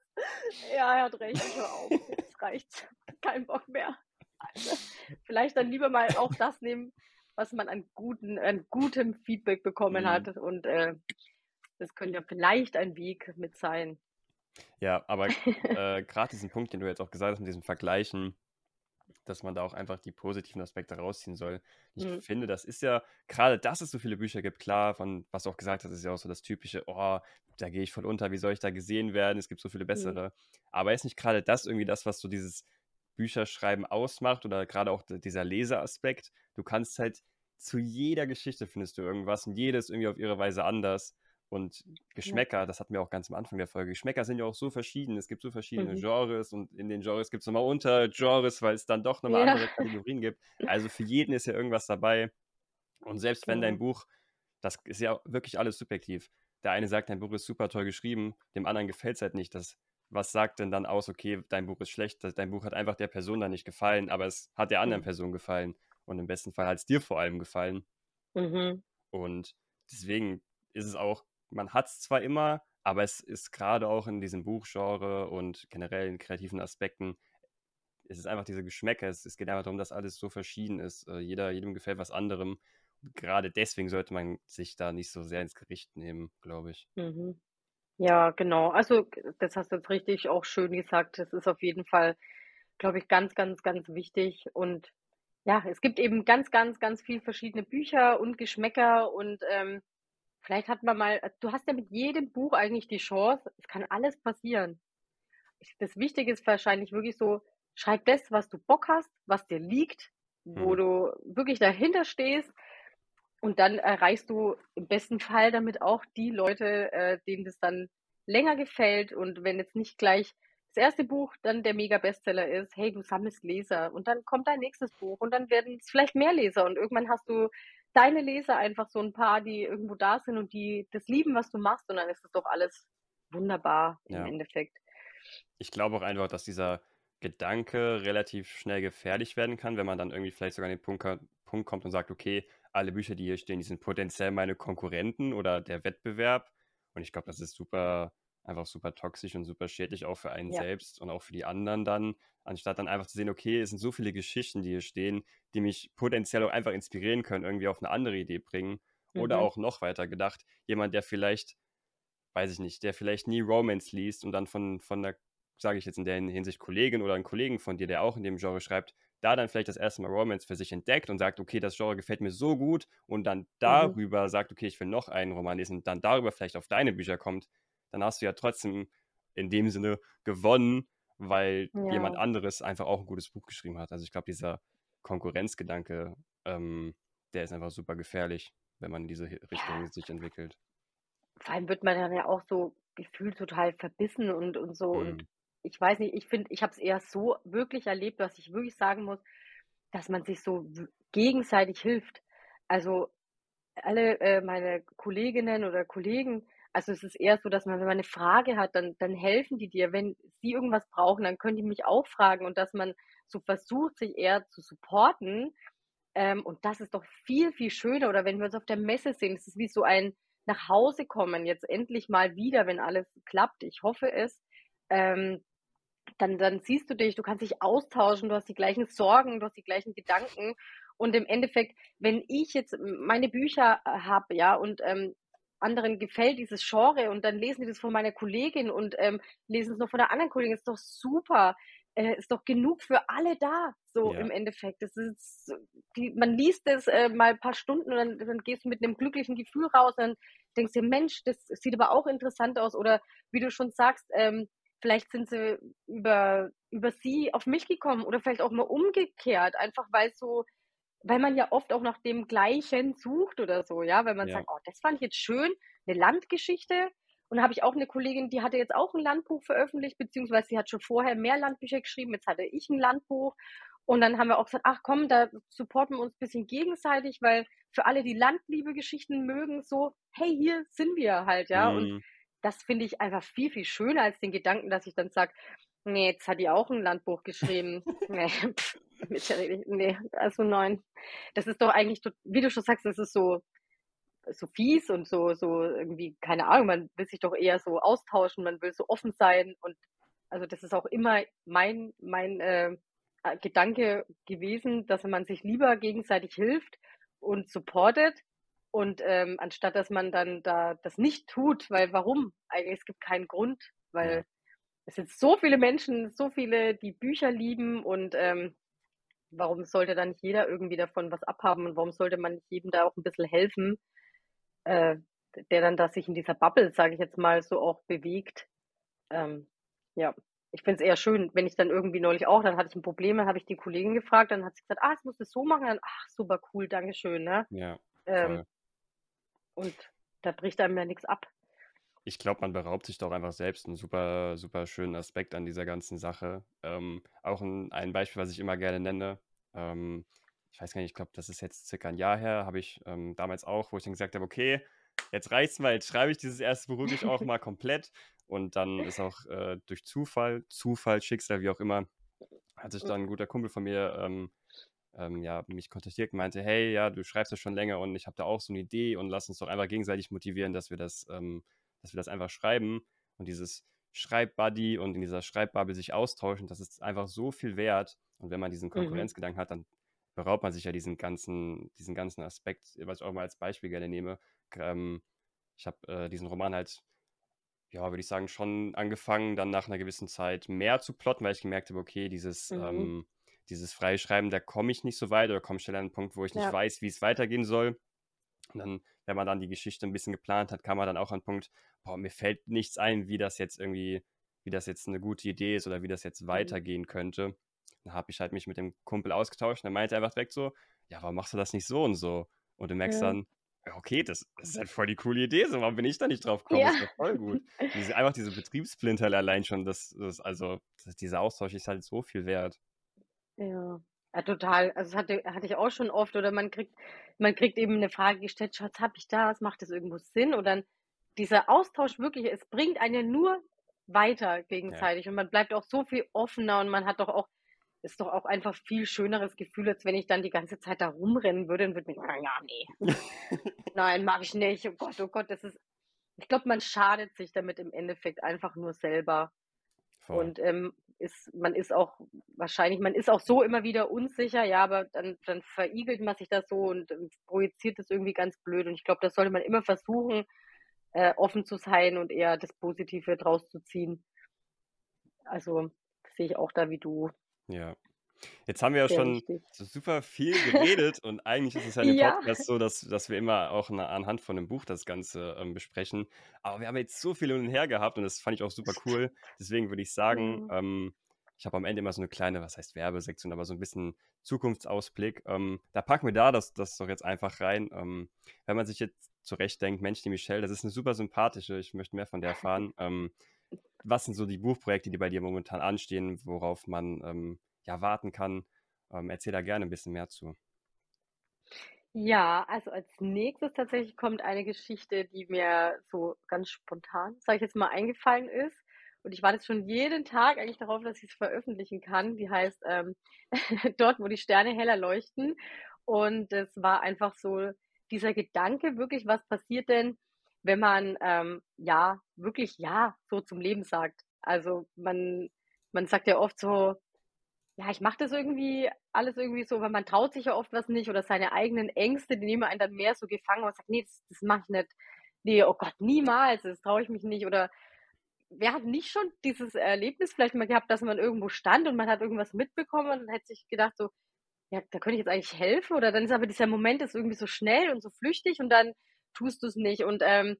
Ja, er hat recht, ich hör auf. Jetzt reicht's. Kein Bock mehr. Also, vielleicht dann lieber mal auch das nehmen, was man an, guten, an gutem Feedback bekommen mhm. hat. Und äh, das könnte ja vielleicht ein Weg mit sein. Ja, aber [laughs] äh, gerade diesen Punkt, den du jetzt auch gesagt hast, mit diesem Vergleichen, dass man da auch einfach die positiven Aspekte rausziehen soll. Ich mhm. finde, das ist ja, gerade dass es so viele Bücher gibt, klar, von was du auch gesagt hast, ist ja auch so das typische, oh, da gehe ich voll unter, wie soll ich da gesehen werden? Es gibt so viele mhm. bessere. Mhm. Aber ist nicht gerade das irgendwie das, was so dieses Bücherschreiben ausmacht oder gerade auch dieser Leseaspekt? Du kannst halt zu jeder Geschichte findest du irgendwas und jedes irgendwie auf ihre Weise anders. Und Geschmäcker, ja. das hatten wir auch ganz am Anfang der Folge. Geschmäcker sind ja auch so verschieden. Es gibt so verschiedene mhm. Genres und in den Genres gibt es nochmal Untergenres, weil es dann doch nochmal ja. andere Kategorien gibt. Also für jeden ist ja irgendwas dabei. Und selbst wenn dein Buch, das ist ja wirklich alles subjektiv. Der eine sagt, dein Buch ist super toll geschrieben, dem anderen gefällt es halt nicht. Das, was sagt denn dann aus, okay, dein Buch ist schlecht, dein Buch hat einfach der Person dann nicht gefallen, aber es hat der anderen mhm. Person gefallen. Und im besten Fall hat es dir vor allem gefallen. Mhm. Und deswegen ist es auch man hat es zwar immer, aber es ist gerade auch in diesem Buchgenre und generell in kreativen Aspekten, es ist einfach diese Geschmäcker. Es, es, geht einfach darum, dass alles so verschieden ist. Äh, jeder, jedem gefällt was anderem. gerade deswegen sollte man sich da nicht so sehr ins Gericht nehmen, glaube ich. Mhm. Ja, genau. Also, das hast du jetzt richtig auch schön gesagt. Das ist auf jeden Fall, glaube ich, ganz, ganz, ganz wichtig. Und ja, es gibt eben ganz, ganz, ganz viele verschiedene Bücher und Geschmäcker und ähm, Vielleicht hat man mal, du hast ja mit jedem Buch eigentlich die Chance, es kann alles passieren. Das Wichtige ist wahrscheinlich wirklich so, schreib das, was du Bock hast, was dir liegt, wo mhm. du wirklich dahinter stehst. Und dann erreichst du im besten Fall damit auch die Leute, äh, denen das dann länger gefällt. Und wenn jetzt nicht gleich das erste Buch dann der Mega-Bestseller ist, hey, du sammelst Leser und dann kommt dein nächstes Buch und dann werden es vielleicht mehr Leser und irgendwann hast du deine Leser einfach so ein paar, die irgendwo da sind und die das lieben, was du machst und dann ist das doch alles wunderbar im ja. Endeffekt. Ich glaube auch einfach, dass dieser Gedanke relativ schnell gefährlich werden kann, wenn man dann irgendwie vielleicht sogar an den Punkt, Punkt kommt und sagt, okay, alle Bücher, die hier stehen, die sind potenziell meine Konkurrenten oder der Wettbewerb. Und ich glaube, das ist super einfach super toxisch und super schädlich auch für einen ja. selbst und auch für die anderen dann, anstatt dann einfach zu sehen, okay, es sind so viele Geschichten, die hier stehen, die mich potenziell auch einfach inspirieren können, irgendwie auf eine andere Idee bringen. Oder mhm. auch noch weiter gedacht, jemand, der vielleicht, weiß ich nicht, der vielleicht nie Romance liest und dann von, von der, sage ich jetzt in der Hinsicht Kollegin oder einen Kollegen von dir, der auch in dem Genre schreibt, da dann vielleicht das erste Mal Romance für sich entdeckt und sagt, okay, das Genre gefällt mir so gut und dann mhm. darüber mhm. sagt, okay, ich will noch einen Roman lesen und dann darüber vielleicht auf deine Bücher kommt, dann hast du ja trotzdem in dem Sinne gewonnen, weil ja. jemand anderes einfach auch ein gutes Buch geschrieben hat. Also ich glaube, dieser Konkurrenzgedanke, ähm, der ist einfach super gefährlich, wenn man in diese Richtung ja. sich entwickelt. Vor allem wird man dann ja auch so gefühlt total verbissen und, und so. Mhm. Und ich weiß nicht, ich finde, ich habe es eher so wirklich erlebt, dass ich wirklich sagen muss, dass man sich so gegenseitig hilft. Also alle äh, meine Kolleginnen oder Kollegen, also es ist eher so, dass man, wenn man eine Frage hat, dann, dann helfen die dir. Wenn sie irgendwas brauchen, dann können die mich auch fragen und dass man so versucht, sich eher zu supporten. Ähm, und das ist doch viel, viel schöner. Oder wenn wir uns auf der Messe sehen, es ist wie so ein nach Hause kommen, jetzt endlich mal wieder, wenn alles klappt. Ich hoffe es. Ähm, dann, dann siehst du dich, du kannst dich austauschen, du hast die gleichen Sorgen, du hast die gleichen Gedanken. Und im Endeffekt, wenn ich jetzt meine Bücher äh, habe, ja, und ähm, anderen gefällt dieses Genre und dann lesen die das von meiner Kollegin und ähm, lesen es noch von der anderen Kollegin, ist doch super. Äh, ist doch genug für alle da, so ja. im Endeffekt. Das ist, die, man liest es äh, mal ein paar Stunden und dann, dann gehst du mit einem glücklichen Gefühl raus und dann denkst du, Mensch, das sieht aber auch interessant aus. Oder wie du schon sagst, ähm, vielleicht sind sie über, über sie auf mich gekommen oder vielleicht auch mal umgekehrt, einfach weil so, weil man ja oft auch nach dem Gleichen sucht oder so, ja, weil man ja. sagt, oh, das fand ich jetzt schön, eine Landgeschichte. Und da habe ich auch eine Kollegin, die hatte jetzt auch ein Landbuch veröffentlicht, beziehungsweise sie hat schon vorher mehr Landbücher geschrieben, jetzt hatte ich ein Landbuch. Und dann haben wir auch gesagt, ach komm, da supporten wir uns ein bisschen gegenseitig, weil für alle, die Landliebe-Geschichten mögen, so, hey, hier sind wir halt, ja. Mhm. Und das finde ich einfach viel, viel schöner als den Gedanken, dass ich dann sage, nee, jetzt hat die auch ein Landbuch geschrieben. [laughs] nee, pff, nee, also nein. Das ist doch eigentlich, wie du schon sagst, das ist so, so fies und so, so irgendwie, keine Ahnung, man will sich doch eher so austauschen, man will so offen sein und also das ist auch immer mein, mein äh, Gedanke gewesen, dass man sich lieber gegenseitig hilft und supportet, und ähm, anstatt dass man dann da das nicht tut, weil warum? Eigentlich es gibt keinen Grund, weil ja. es sind so viele Menschen, so viele, die Bücher lieben und ähm, warum sollte dann nicht jeder irgendwie davon was abhaben und warum sollte man nicht jedem da auch ein bisschen helfen, äh, der dann da sich in dieser Bubble, sage ich jetzt mal, so auch bewegt. Ähm, ja, ich finde es eher schön, wenn ich dann irgendwie neulich auch, dann hatte ich ein Problem, dann habe ich die Kollegin gefragt, dann hat sie gesagt, ah, es muss es so machen, dann, ach, super cool, Dankeschön, ne? Ja. Ähm, und da bricht einem ja nichts ab. Ich glaube, man beraubt sich doch einfach selbst einen super, super schönen Aspekt an dieser ganzen Sache. Ähm, auch ein, ein Beispiel, was ich immer gerne nenne. Ähm, ich weiß gar nicht, ich glaube, das ist jetzt circa ein Jahr her, habe ich ähm, damals auch, wo ich dann gesagt habe, okay, jetzt reicht's mal, jetzt schreibe ich dieses erste Buch wirklich auch mal komplett. Und dann ist auch äh, durch Zufall, Zufall, Schicksal, wie auch immer, hat sich dann ein guter Kumpel von mir ähm, ähm, ja, mich kontaktiert und meinte, hey, ja, du schreibst das schon länger und ich habe da auch so eine Idee und lass uns doch einfach gegenseitig motivieren, dass wir das, ähm, dass wir das einfach schreiben und dieses Schreibbuddy und in dieser Schreibbubble sich austauschen, das ist einfach so viel wert. Und wenn man diesen mhm. Konkurrenzgedanken mhm. hat, dann beraubt man sich ja diesen ganzen, diesen ganzen Aspekt, was ich auch mal als Beispiel gerne nehme. Ähm, ich habe äh, diesen Roman halt, ja, würde ich sagen, schon angefangen, dann nach einer gewissen Zeit mehr zu plotten, weil ich gemerkt habe, okay, dieses mhm. Dieses Freischreiben, da komme ich nicht so weit oder komme schnell an einen Punkt, wo ich nicht ja. weiß, wie es weitergehen soll. Und dann, wenn man dann die Geschichte ein bisschen geplant hat, kam man dann auch an den Punkt, boah, mir fällt nichts ein, wie das jetzt irgendwie, wie das jetzt eine gute Idee ist oder wie das jetzt mhm. weitergehen könnte. Dann habe ich halt mich mit dem Kumpel ausgetauscht und er meinte einfach direkt so, ja, warum machst du das nicht so und so? Und du merkst ja. dann, okay, das, das, ist halt voll die coole Idee, so warum bin ich da nicht drauf gekommen? Ja. Das ist voll gut. [laughs] Diese, einfach diese Betriebsplinter allein schon, das, das also das, dieser Austausch ist halt so viel wert. Ja. Ja, total. Also das hatte, hatte ich auch schon oft. Oder man kriegt, man kriegt eben eine Frage gestellt, Schatz, habe ich das? Macht das irgendwo Sinn? Und dann dieser Austausch wirklich, es bringt einen nur weiter gegenseitig. Ja. Und man bleibt auch so viel offener und man hat doch auch, ist doch auch einfach viel schöneres Gefühl, als wenn ich dann die ganze Zeit da rumrennen würde und würde mir, ja, nee. [laughs] Nein, mag ich nicht. Oh Gott, oh Gott, das ist, ich glaube, man schadet sich damit im Endeffekt einfach nur selber. Voll. Und ähm, ist, man ist auch wahrscheinlich, man ist auch so immer wieder unsicher, ja, aber dann, dann verigelt man sich das so und, und projiziert das irgendwie ganz blöd. Und ich glaube, das sollte man immer versuchen, äh, offen zu sein und eher das Positive draus zu ziehen. Also sehe ich auch da wie du. Ja, Jetzt haben wir ja Sehr schon so super viel [laughs] geredet und eigentlich ist es ja in dem ja. Podcast so, dass, dass wir immer auch eine, anhand von einem Buch das Ganze ähm, besprechen. Aber wir haben jetzt so viel hin und her gehabt und das fand ich auch super cool. Deswegen würde ich sagen, mhm. ähm, ich habe am Ende immer so eine kleine, was heißt Werbesektion, aber so ein bisschen Zukunftsausblick. Ähm, da packen wir da das, das doch jetzt einfach rein. Ähm, wenn man sich jetzt zurecht denkt, Mensch, die Michelle, das ist eine super sympathische, ich möchte mehr von der erfahren. Ähm, was sind so die Buchprojekte, die bei dir momentan anstehen, worauf man ähm, ja, warten kann. Ähm, erzähl da gerne ein bisschen mehr zu. Ja, also als nächstes tatsächlich kommt eine Geschichte, die mir so ganz spontan, sage ich jetzt mal, eingefallen ist. Und ich warte schon jeden Tag eigentlich darauf, dass ich es veröffentlichen kann. Die heißt ähm, [laughs] Dort, wo die Sterne heller leuchten. Und es war einfach so dieser Gedanke, wirklich, was passiert denn, wenn man ähm, ja wirklich ja so zum Leben sagt. Also man, man sagt ja oft so, ja, ich mache das irgendwie alles irgendwie so, weil man traut sich ja oft was nicht oder seine eigenen Ängste, die nehmen einen dann mehr so gefangen und sagt, nee, das, das mache ich nicht. Nee, oh Gott, niemals, das traue ich mich nicht. Oder wer hat nicht schon dieses Erlebnis vielleicht mal gehabt, dass man irgendwo stand und man hat irgendwas mitbekommen und hätte sich gedacht so, ja, da könnte ich jetzt eigentlich helfen oder dann ist aber dieser Moment ist irgendwie so schnell und so flüchtig und dann tust du es nicht und ähm,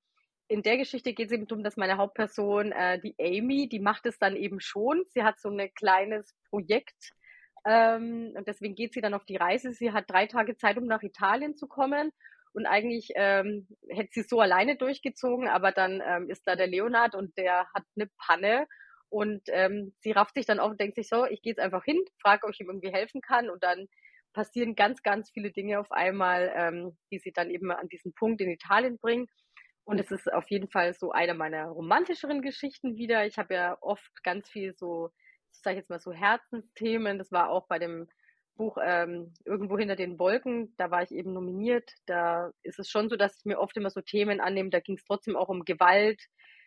in der Geschichte geht es eben darum, dass meine Hauptperson, äh, die Amy, die macht es dann eben schon. Sie hat so ein kleines Projekt ähm, und deswegen geht sie dann auf die Reise. Sie hat drei Tage Zeit, um nach Italien zu kommen. Und eigentlich ähm, hätte sie so alleine durchgezogen, aber dann ähm, ist da der Leonard und der hat eine Panne und ähm, sie rafft sich dann auf und denkt sich so, ich gehe jetzt einfach hin, frage, ob ich ihm irgendwie helfen kann und dann passieren ganz, ganz viele Dinge auf einmal, ähm, die sie dann eben an diesen Punkt in Italien bringen. Und es ist auf jeden Fall so eine meiner romantischeren Geschichten wieder. Ich habe ja oft ganz viel so, sage ich jetzt mal so Herzensthemen. Das war auch bei dem Buch ähm, Irgendwo hinter den Wolken. Da war ich eben nominiert. Da ist es schon so, dass ich mir oft immer so Themen annehme. Da ging es trotzdem auch um Gewalt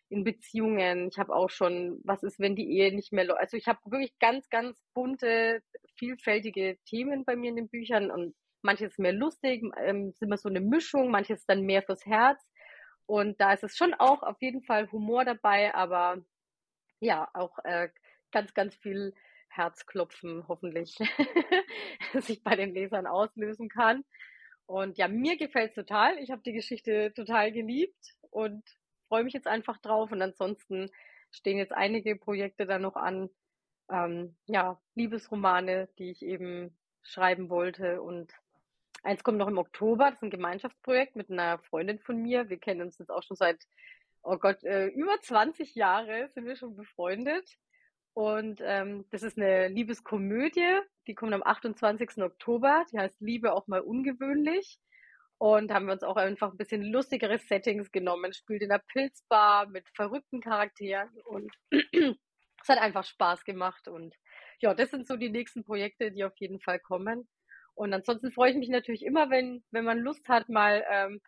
in Beziehungen. Ich habe auch schon, was ist, wenn die Ehe nicht mehr läuft. Also ich habe wirklich ganz, ganz bunte, vielfältige Themen bei mir in den Büchern und manches mehr lustig, ähm, ist immer so eine Mischung, manches dann mehr fürs Herz. Und da ist es schon auch auf jeden Fall Humor dabei, aber ja, auch äh, ganz, ganz viel Herzklopfen hoffentlich [laughs] sich bei den Lesern auslösen kann. Und ja, mir gefällt es total. Ich habe die Geschichte total geliebt und freue mich jetzt einfach drauf. Und ansonsten stehen jetzt einige Projekte da noch an. Ähm, ja, Liebesromane, die ich eben schreiben wollte und Eins kommt noch im Oktober, das ist ein Gemeinschaftsprojekt mit einer Freundin von mir. Wir kennen uns jetzt auch schon seit, oh Gott, äh, über 20 Jahre sind wir schon befreundet. Und ähm, das ist eine Liebeskomödie, die kommt am 28. Oktober. Die heißt Liebe auch mal ungewöhnlich. Und haben wir uns auch einfach ein bisschen lustigere Settings genommen. Spielt in der Pilzbar mit verrückten Charakteren und [clears throat] es hat einfach Spaß gemacht. Und ja, das sind so die nächsten Projekte, die auf jeden Fall kommen. Und ansonsten freue ich mich natürlich immer, wenn, wenn man Lust hat, mal ähm,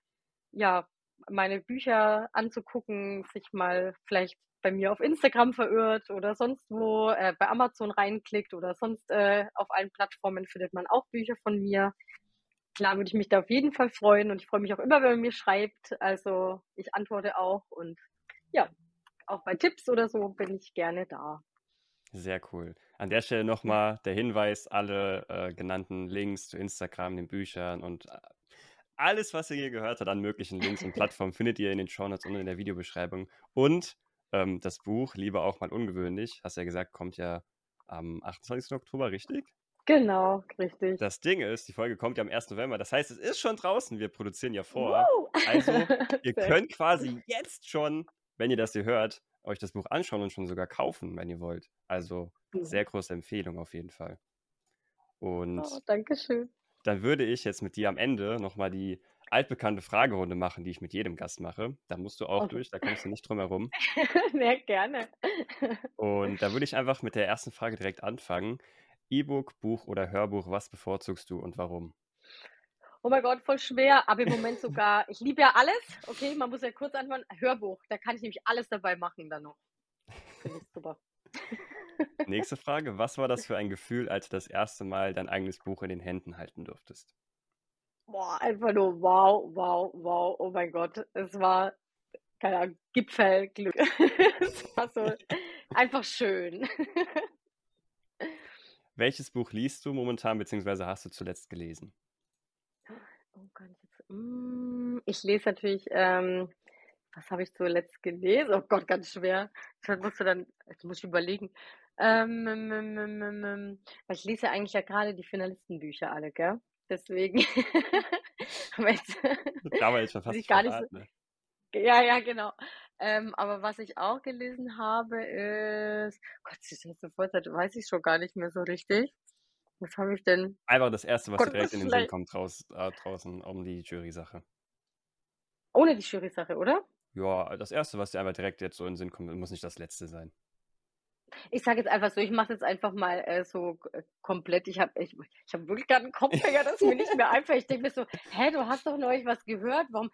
ja, meine Bücher anzugucken, sich mal vielleicht bei mir auf Instagram verirrt oder sonst wo äh, bei Amazon reinklickt oder sonst äh, auf allen Plattformen findet man auch Bücher von mir. Klar würde ich mich da auf jeden Fall freuen und ich freue mich auch immer, wenn man mir schreibt. Also ich antworte auch und ja, auch bei Tipps oder so bin ich gerne da. Sehr cool. An der Stelle nochmal der Hinweis, alle äh, genannten Links zu Instagram, den Büchern und äh, alles, was ihr hier gehört habt an möglichen Links und [laughs] Plattformen, findet ihr in den Shownotes und in der Videobeschreibung. Und ähm, das Buch, lieber auch mal ungewöhnlich, hast du ja gesagt, kommt ja am 28. Oktober, richtig? Genau, richtig. Das Ding ist, die Folge kommt ja am 1. November. Das heißt, es ist schon draußen. Wir produzieren ja vor. Wow. Also, [laughs] ihr könnt quasi jetzt schon, wenn ihr das hier hört, euch das Buch anschauen und schon sogar kaufen, wenn ihr wollt. Also mhm. sehr große Empfehlung auf jeden Fall. Und oh, Dankeschön. Dann würde ich jetzt mit dir am Ende nochmal die altbekannte Fragerunde machen, die ich mit jedem Gast mache. Da musst du auch okay. durch, da kommst du nicht drum herum. [laughs] Sehr gerne. Und da würde ich [laughs] einfach mit der ersten Frage direkt anfangen. E-Book, Buch oder Hörbuch, was bevorzugst du und warum? Oh mein Gott, voll schwer, aber im Moment sogar, ich liebe ja alles. Okay, man muss ja kurz antworten. Hörbuch, da kann ich nämlich alles dabei machen dann noch. Finde ich super. [laughs] Nächste Frage. Was war das für ein Gefühl, als du das erste Mal dein eigenes Buch in den Händen halten durftest? Boah, einfach nur wow, wow, wow. Oh mein Gott. Es war, keine Ahnung, Gipfelglück. [laughs] es war so einfach schön. [laughs] Welches Buch liest du momentan, beziehungsweise hast du zuletzt gelesen? Oh Gott, jetzt, mm, ich lese natürlich, ähm, was habe ich zuletzt gelesen? Oh Gott, ganz schwer. Das musst du dann, jetzt muss ich überlegen. Ähm, ähm, ähm, ähm, ähm, ähm weil ich lese ja eigentlich ja gerade die Finalistenbücher alle, gell? Deswegen. aber jetzt, war jetzt schon fast gar nicht so, ne? Ja, ja, genau. Ähm, aber was ich auch gelesen habe, ist, Gott, das ist jetzt eine Vollzeit, weiß ich schon gar nicht mehr so richtig. Was habe ich denn? Einfach das Erste, was Gott, direkt in den Sinn kommt raus, äh, draußen um die Jury-Sache. Ohne die Jury-Sache, oder? Ja, das Erste, was dir einfach direkt jetzt so in den Sinn kommt, muss nicht das Letzte sein. Ich sage jetzt einfach so, ich mache jetzt einfach mal äh, so äh, komplett. Ich habe ich, ich hab wirklich gerade einen Kopfhänger, [laughs] das mir nicht mehr einfach. Ich denke mir so, hä, du hast doch neulich was gehört. Warum?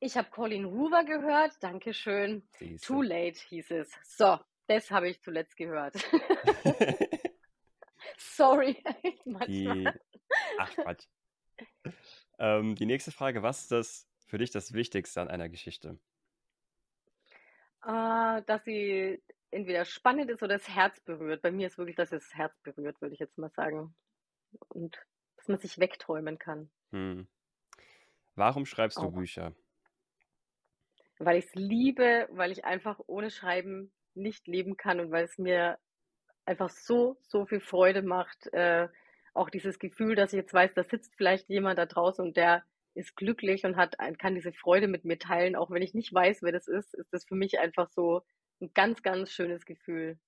Ich habe Colin Hoover gehört. Dankeschön. Siehste. Too late hieß es. So, das habe ich zuletzt gehört. [laughs] [laughs] Sorry. [laughs] die, ach Quatsch. Ähm, die nächste Frage, was ist das für dich das Wichtigste an einer Geschichte? Äh, dass sie entweder spannend ist oder das Herz berührt. Bei mir ist wirklich, dass es das Herz berührt, würde ich jetzt mal sagen. Und dass man sich wegträumen kann. Hm. Warum schreibst du Auch. Bücher? Weil ich es liebe, weil ich einfach ohne Schreiben nicht leben kann und weil es mir einfach so, so viel Freude macht. Äh, auch dieses Gefühl, dass ich jetzt weiß, da sitzt vielleicht jemand da draußen und der ist glücklich und hat, kann diese Freude mit mir teilen. Auch wenn ich nicht weiß, wer das ist, ist das für mich einfach so ein ganz, ganz schönes Gefühl.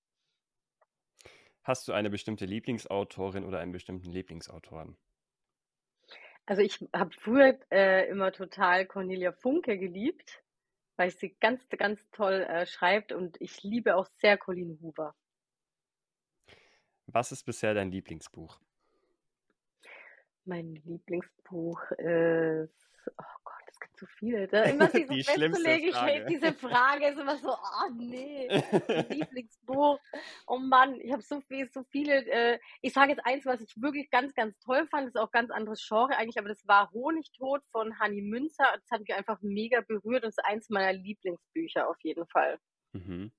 Hast du eine bestimmte Lieblingsautorin oder einen bestimmten Lieblingsautoren? Also ich habe früher äh, immer total Cornelia Funke geliebt, weil sie ganz, ganz toll äh, schreibt und ich liebe auch sehr Colleen Hoover. Was ist bisher dein Lieblingsbuch? Mein Lieblingsbuch ist, oh Gott, es gibt so viele. Da [laughs] immer sich so Die schlimmste Frage. diese Frage ist immer so, oh nee, mein [laughs] Lieblingsbuch. Oh Mann, ich habe so viel, so viele. Äh, ich sage jetzt eins, was ich wirklich ganz, ganz toll fand, das ist auch ganz anderes Genre eigentlich, aber das war Honigtod von Hanni Münzer. Das hat mich einfach mega berührt und ist eins meiner Lieblingsbücher auf jeden Fall. Mhm.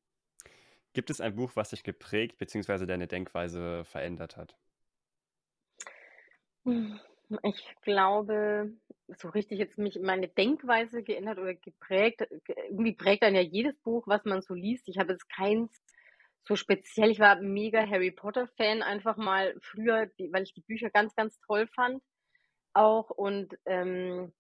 Gibt es ein Buch, was dich geprägt bzw. deine Denkweise verändert hat? Ich glaube, so richtig jetzt mich meine Denkweise geändert oder geprägt. Irgendwie prägt dann ja jedes Buch, was man so liest. Ich habe jetzt keins so speziell. Ich war mega Harry Potter Fan einfach mal früher, weil ich die Bücher ganz, ganz toll fand auch und ähm,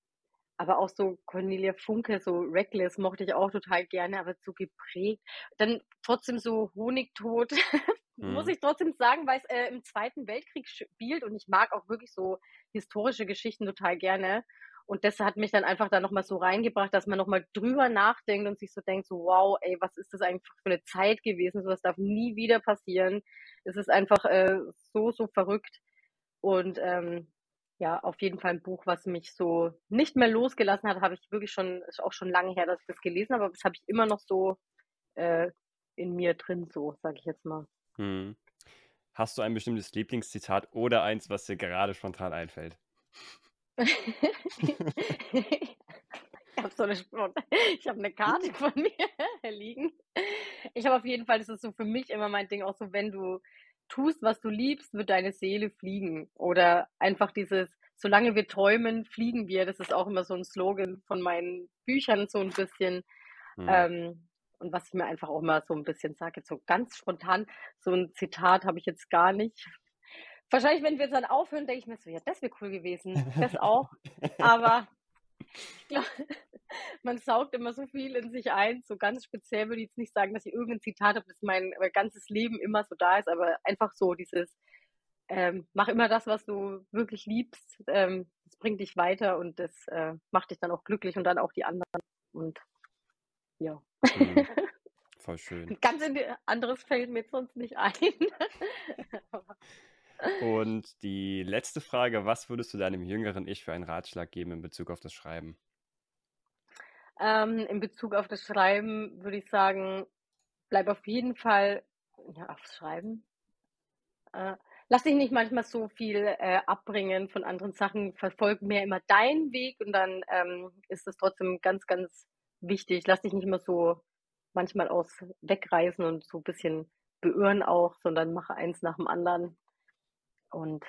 aber auch so Cornelia Funke, so Reckless mochte ich auch total gerne, aber so geprägt. Dann trotzdem so Honigtod, [laughs] muss Mhm. ich trotzdem sagen, weil es äh, im Zweiten Weltkrieg spielt und ich mag auch wirklich so historische Geschichten total gerne. Und das hat mich dann einfach da nochmal so reingebracht, dass man nochmal drüber nachdenkt und sich so denkt, so wow, ey, was ist das eigentlich für eine Zeit gewesen? Sowas darf nie wieder passieren. Es ist einfach äh, so, so verrückt. Und ähm, ja, auf jeden Fall ein Buch, was mich so nicht mehr losgelassen hat, habe ich wirklich schon, ist auch schon lange her, dass ich das gelesen habe, aber das habe ich immer noch so äh, in mir drin, so, sage ich jetzt mal. Mhm. Hast du ein bestimmtes Lieblingszitat oder eins, was dir gerade spontan einfällt? [laughs] ich habe so eine, ich habe eine Karte [laughs] von mir [laughs] liegen. Ich habe auf jeden Fall, das ist so für mich immer mein Ding, auch so, wenn du tust, was du liebst, wird deine Seele fliegen. Oder einfach dieses, solange wir träumen, fliegen wir. Das ist auch immer so ein Slogan von meinen Büchern, so ein bisschen. Mhm. Ähm, und was ich mir einfach auch mal so ein bisschen sage, jetzt so ganz spontan, so ein Zitat habe ich jetzt gar nicht. Wahrscheinlich, wenn wir jetzt dann aufhören, denke ich mir so, ja, das wäre cool gewesen. Das auch. [laughs] Aber ich glaube, [laughs] man saugt immer so viel in sich ein. So ganz speziell würde ich jetzt nicht sagen, dass ich irgendein Zitat habe, das mein, ganzes Leben immer so da ist, aber einfach so dieses, ähm, mach immer das, was du wirklich liebst. Ähm, das bringt dich weiter und das äh, macht dich dann auch glücklich und dann auch die anderen. Und ja. Mhm. [laughs] Voll schön. Ganz anderes fällt mir jetzt sonst nicht ein. [laughs] Und die letzte Frage, was würdest du deinem jüngeren Ich für einen Ratschlag geben in Bezug auf das Schreiben? ähm, in Bezug auf das Schreiben würde ich sagen, bleib auf jeden Fall ja, aufs Schreiben. Äh, lass dich nicht manchmal so viel äh, abbringen von anderen Sachen. Verfolg mehr immer deinen Weg und dann ähm, ist es trotzdem ganz, ganz wichtig. Lass dich nicht immer so manchmal aus wegreißen und so ein bisschen beirren auch, sondern mache eins nach dem anderen und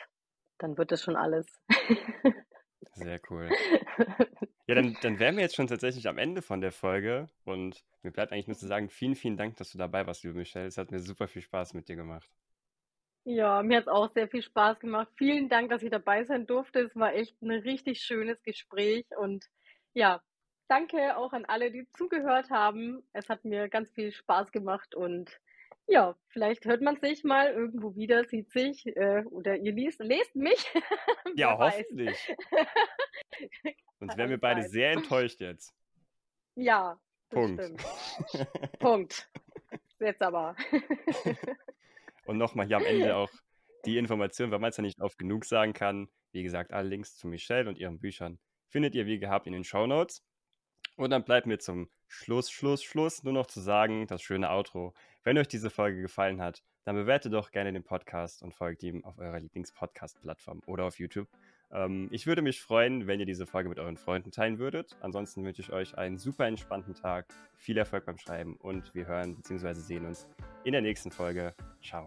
dann wird das schon alles. Sehr cool. [laughs] Ja, dann, dann wären wir jetzt schon tatsächlich am Ende von der Folge und mir bleibt eigentlich nur zu sagen, vielen, vielen Dank, dass du dabei warst, liebe Michelle. Es hat mir super viel Spaß mit dir gemacht. Ja, mir hat es auch sehr viel Spaß gemacht. Vielen Dank, dass ich dabei sein durfte. Es war echt ein richtig schönes Gespräch und ja, danke auch an alle, die zugehört haben. Es hat mir ganz viel Spaß gemacht und ja, vielleicht hört man sich mal irgendwo wieder, sieht sich äh, oder ihr liest, lest mich. [laughs] Ja, hoffentlich. [laughs] Sonst wären wir beide sehr enttäuscht jetzt. Ja, Punkt. [laughs] Punkt. jetzt aber. Und nochmal hier am Ende auch die Information, weil man es ja nicht oft genug sagen kann. Wie gesagt, alle Links zu Michelle und ihren Büchern findet ihr wie gehabt in den Show Notes. Und dann bleibt mir zum Schluss, Schluss, Schluss nur noch zu sagen, das schöne Outro. Wenn euch diese Folge gefallen hat, dann bewertet doch gerne den Podcast und folgt ihm auf eurer Lieblings-Podcast-Plattform oder auf YouTube. Ähm, ich würde mich freuen, wenn ihr diese Folge mit euren Freunden teilen würdet. Ansonsten wünsche ich euch einen super entspannten Tag, viel Erfolg beim Schreiben und wir hören bzw. sehen uns in der nächsten Folge. Ciao.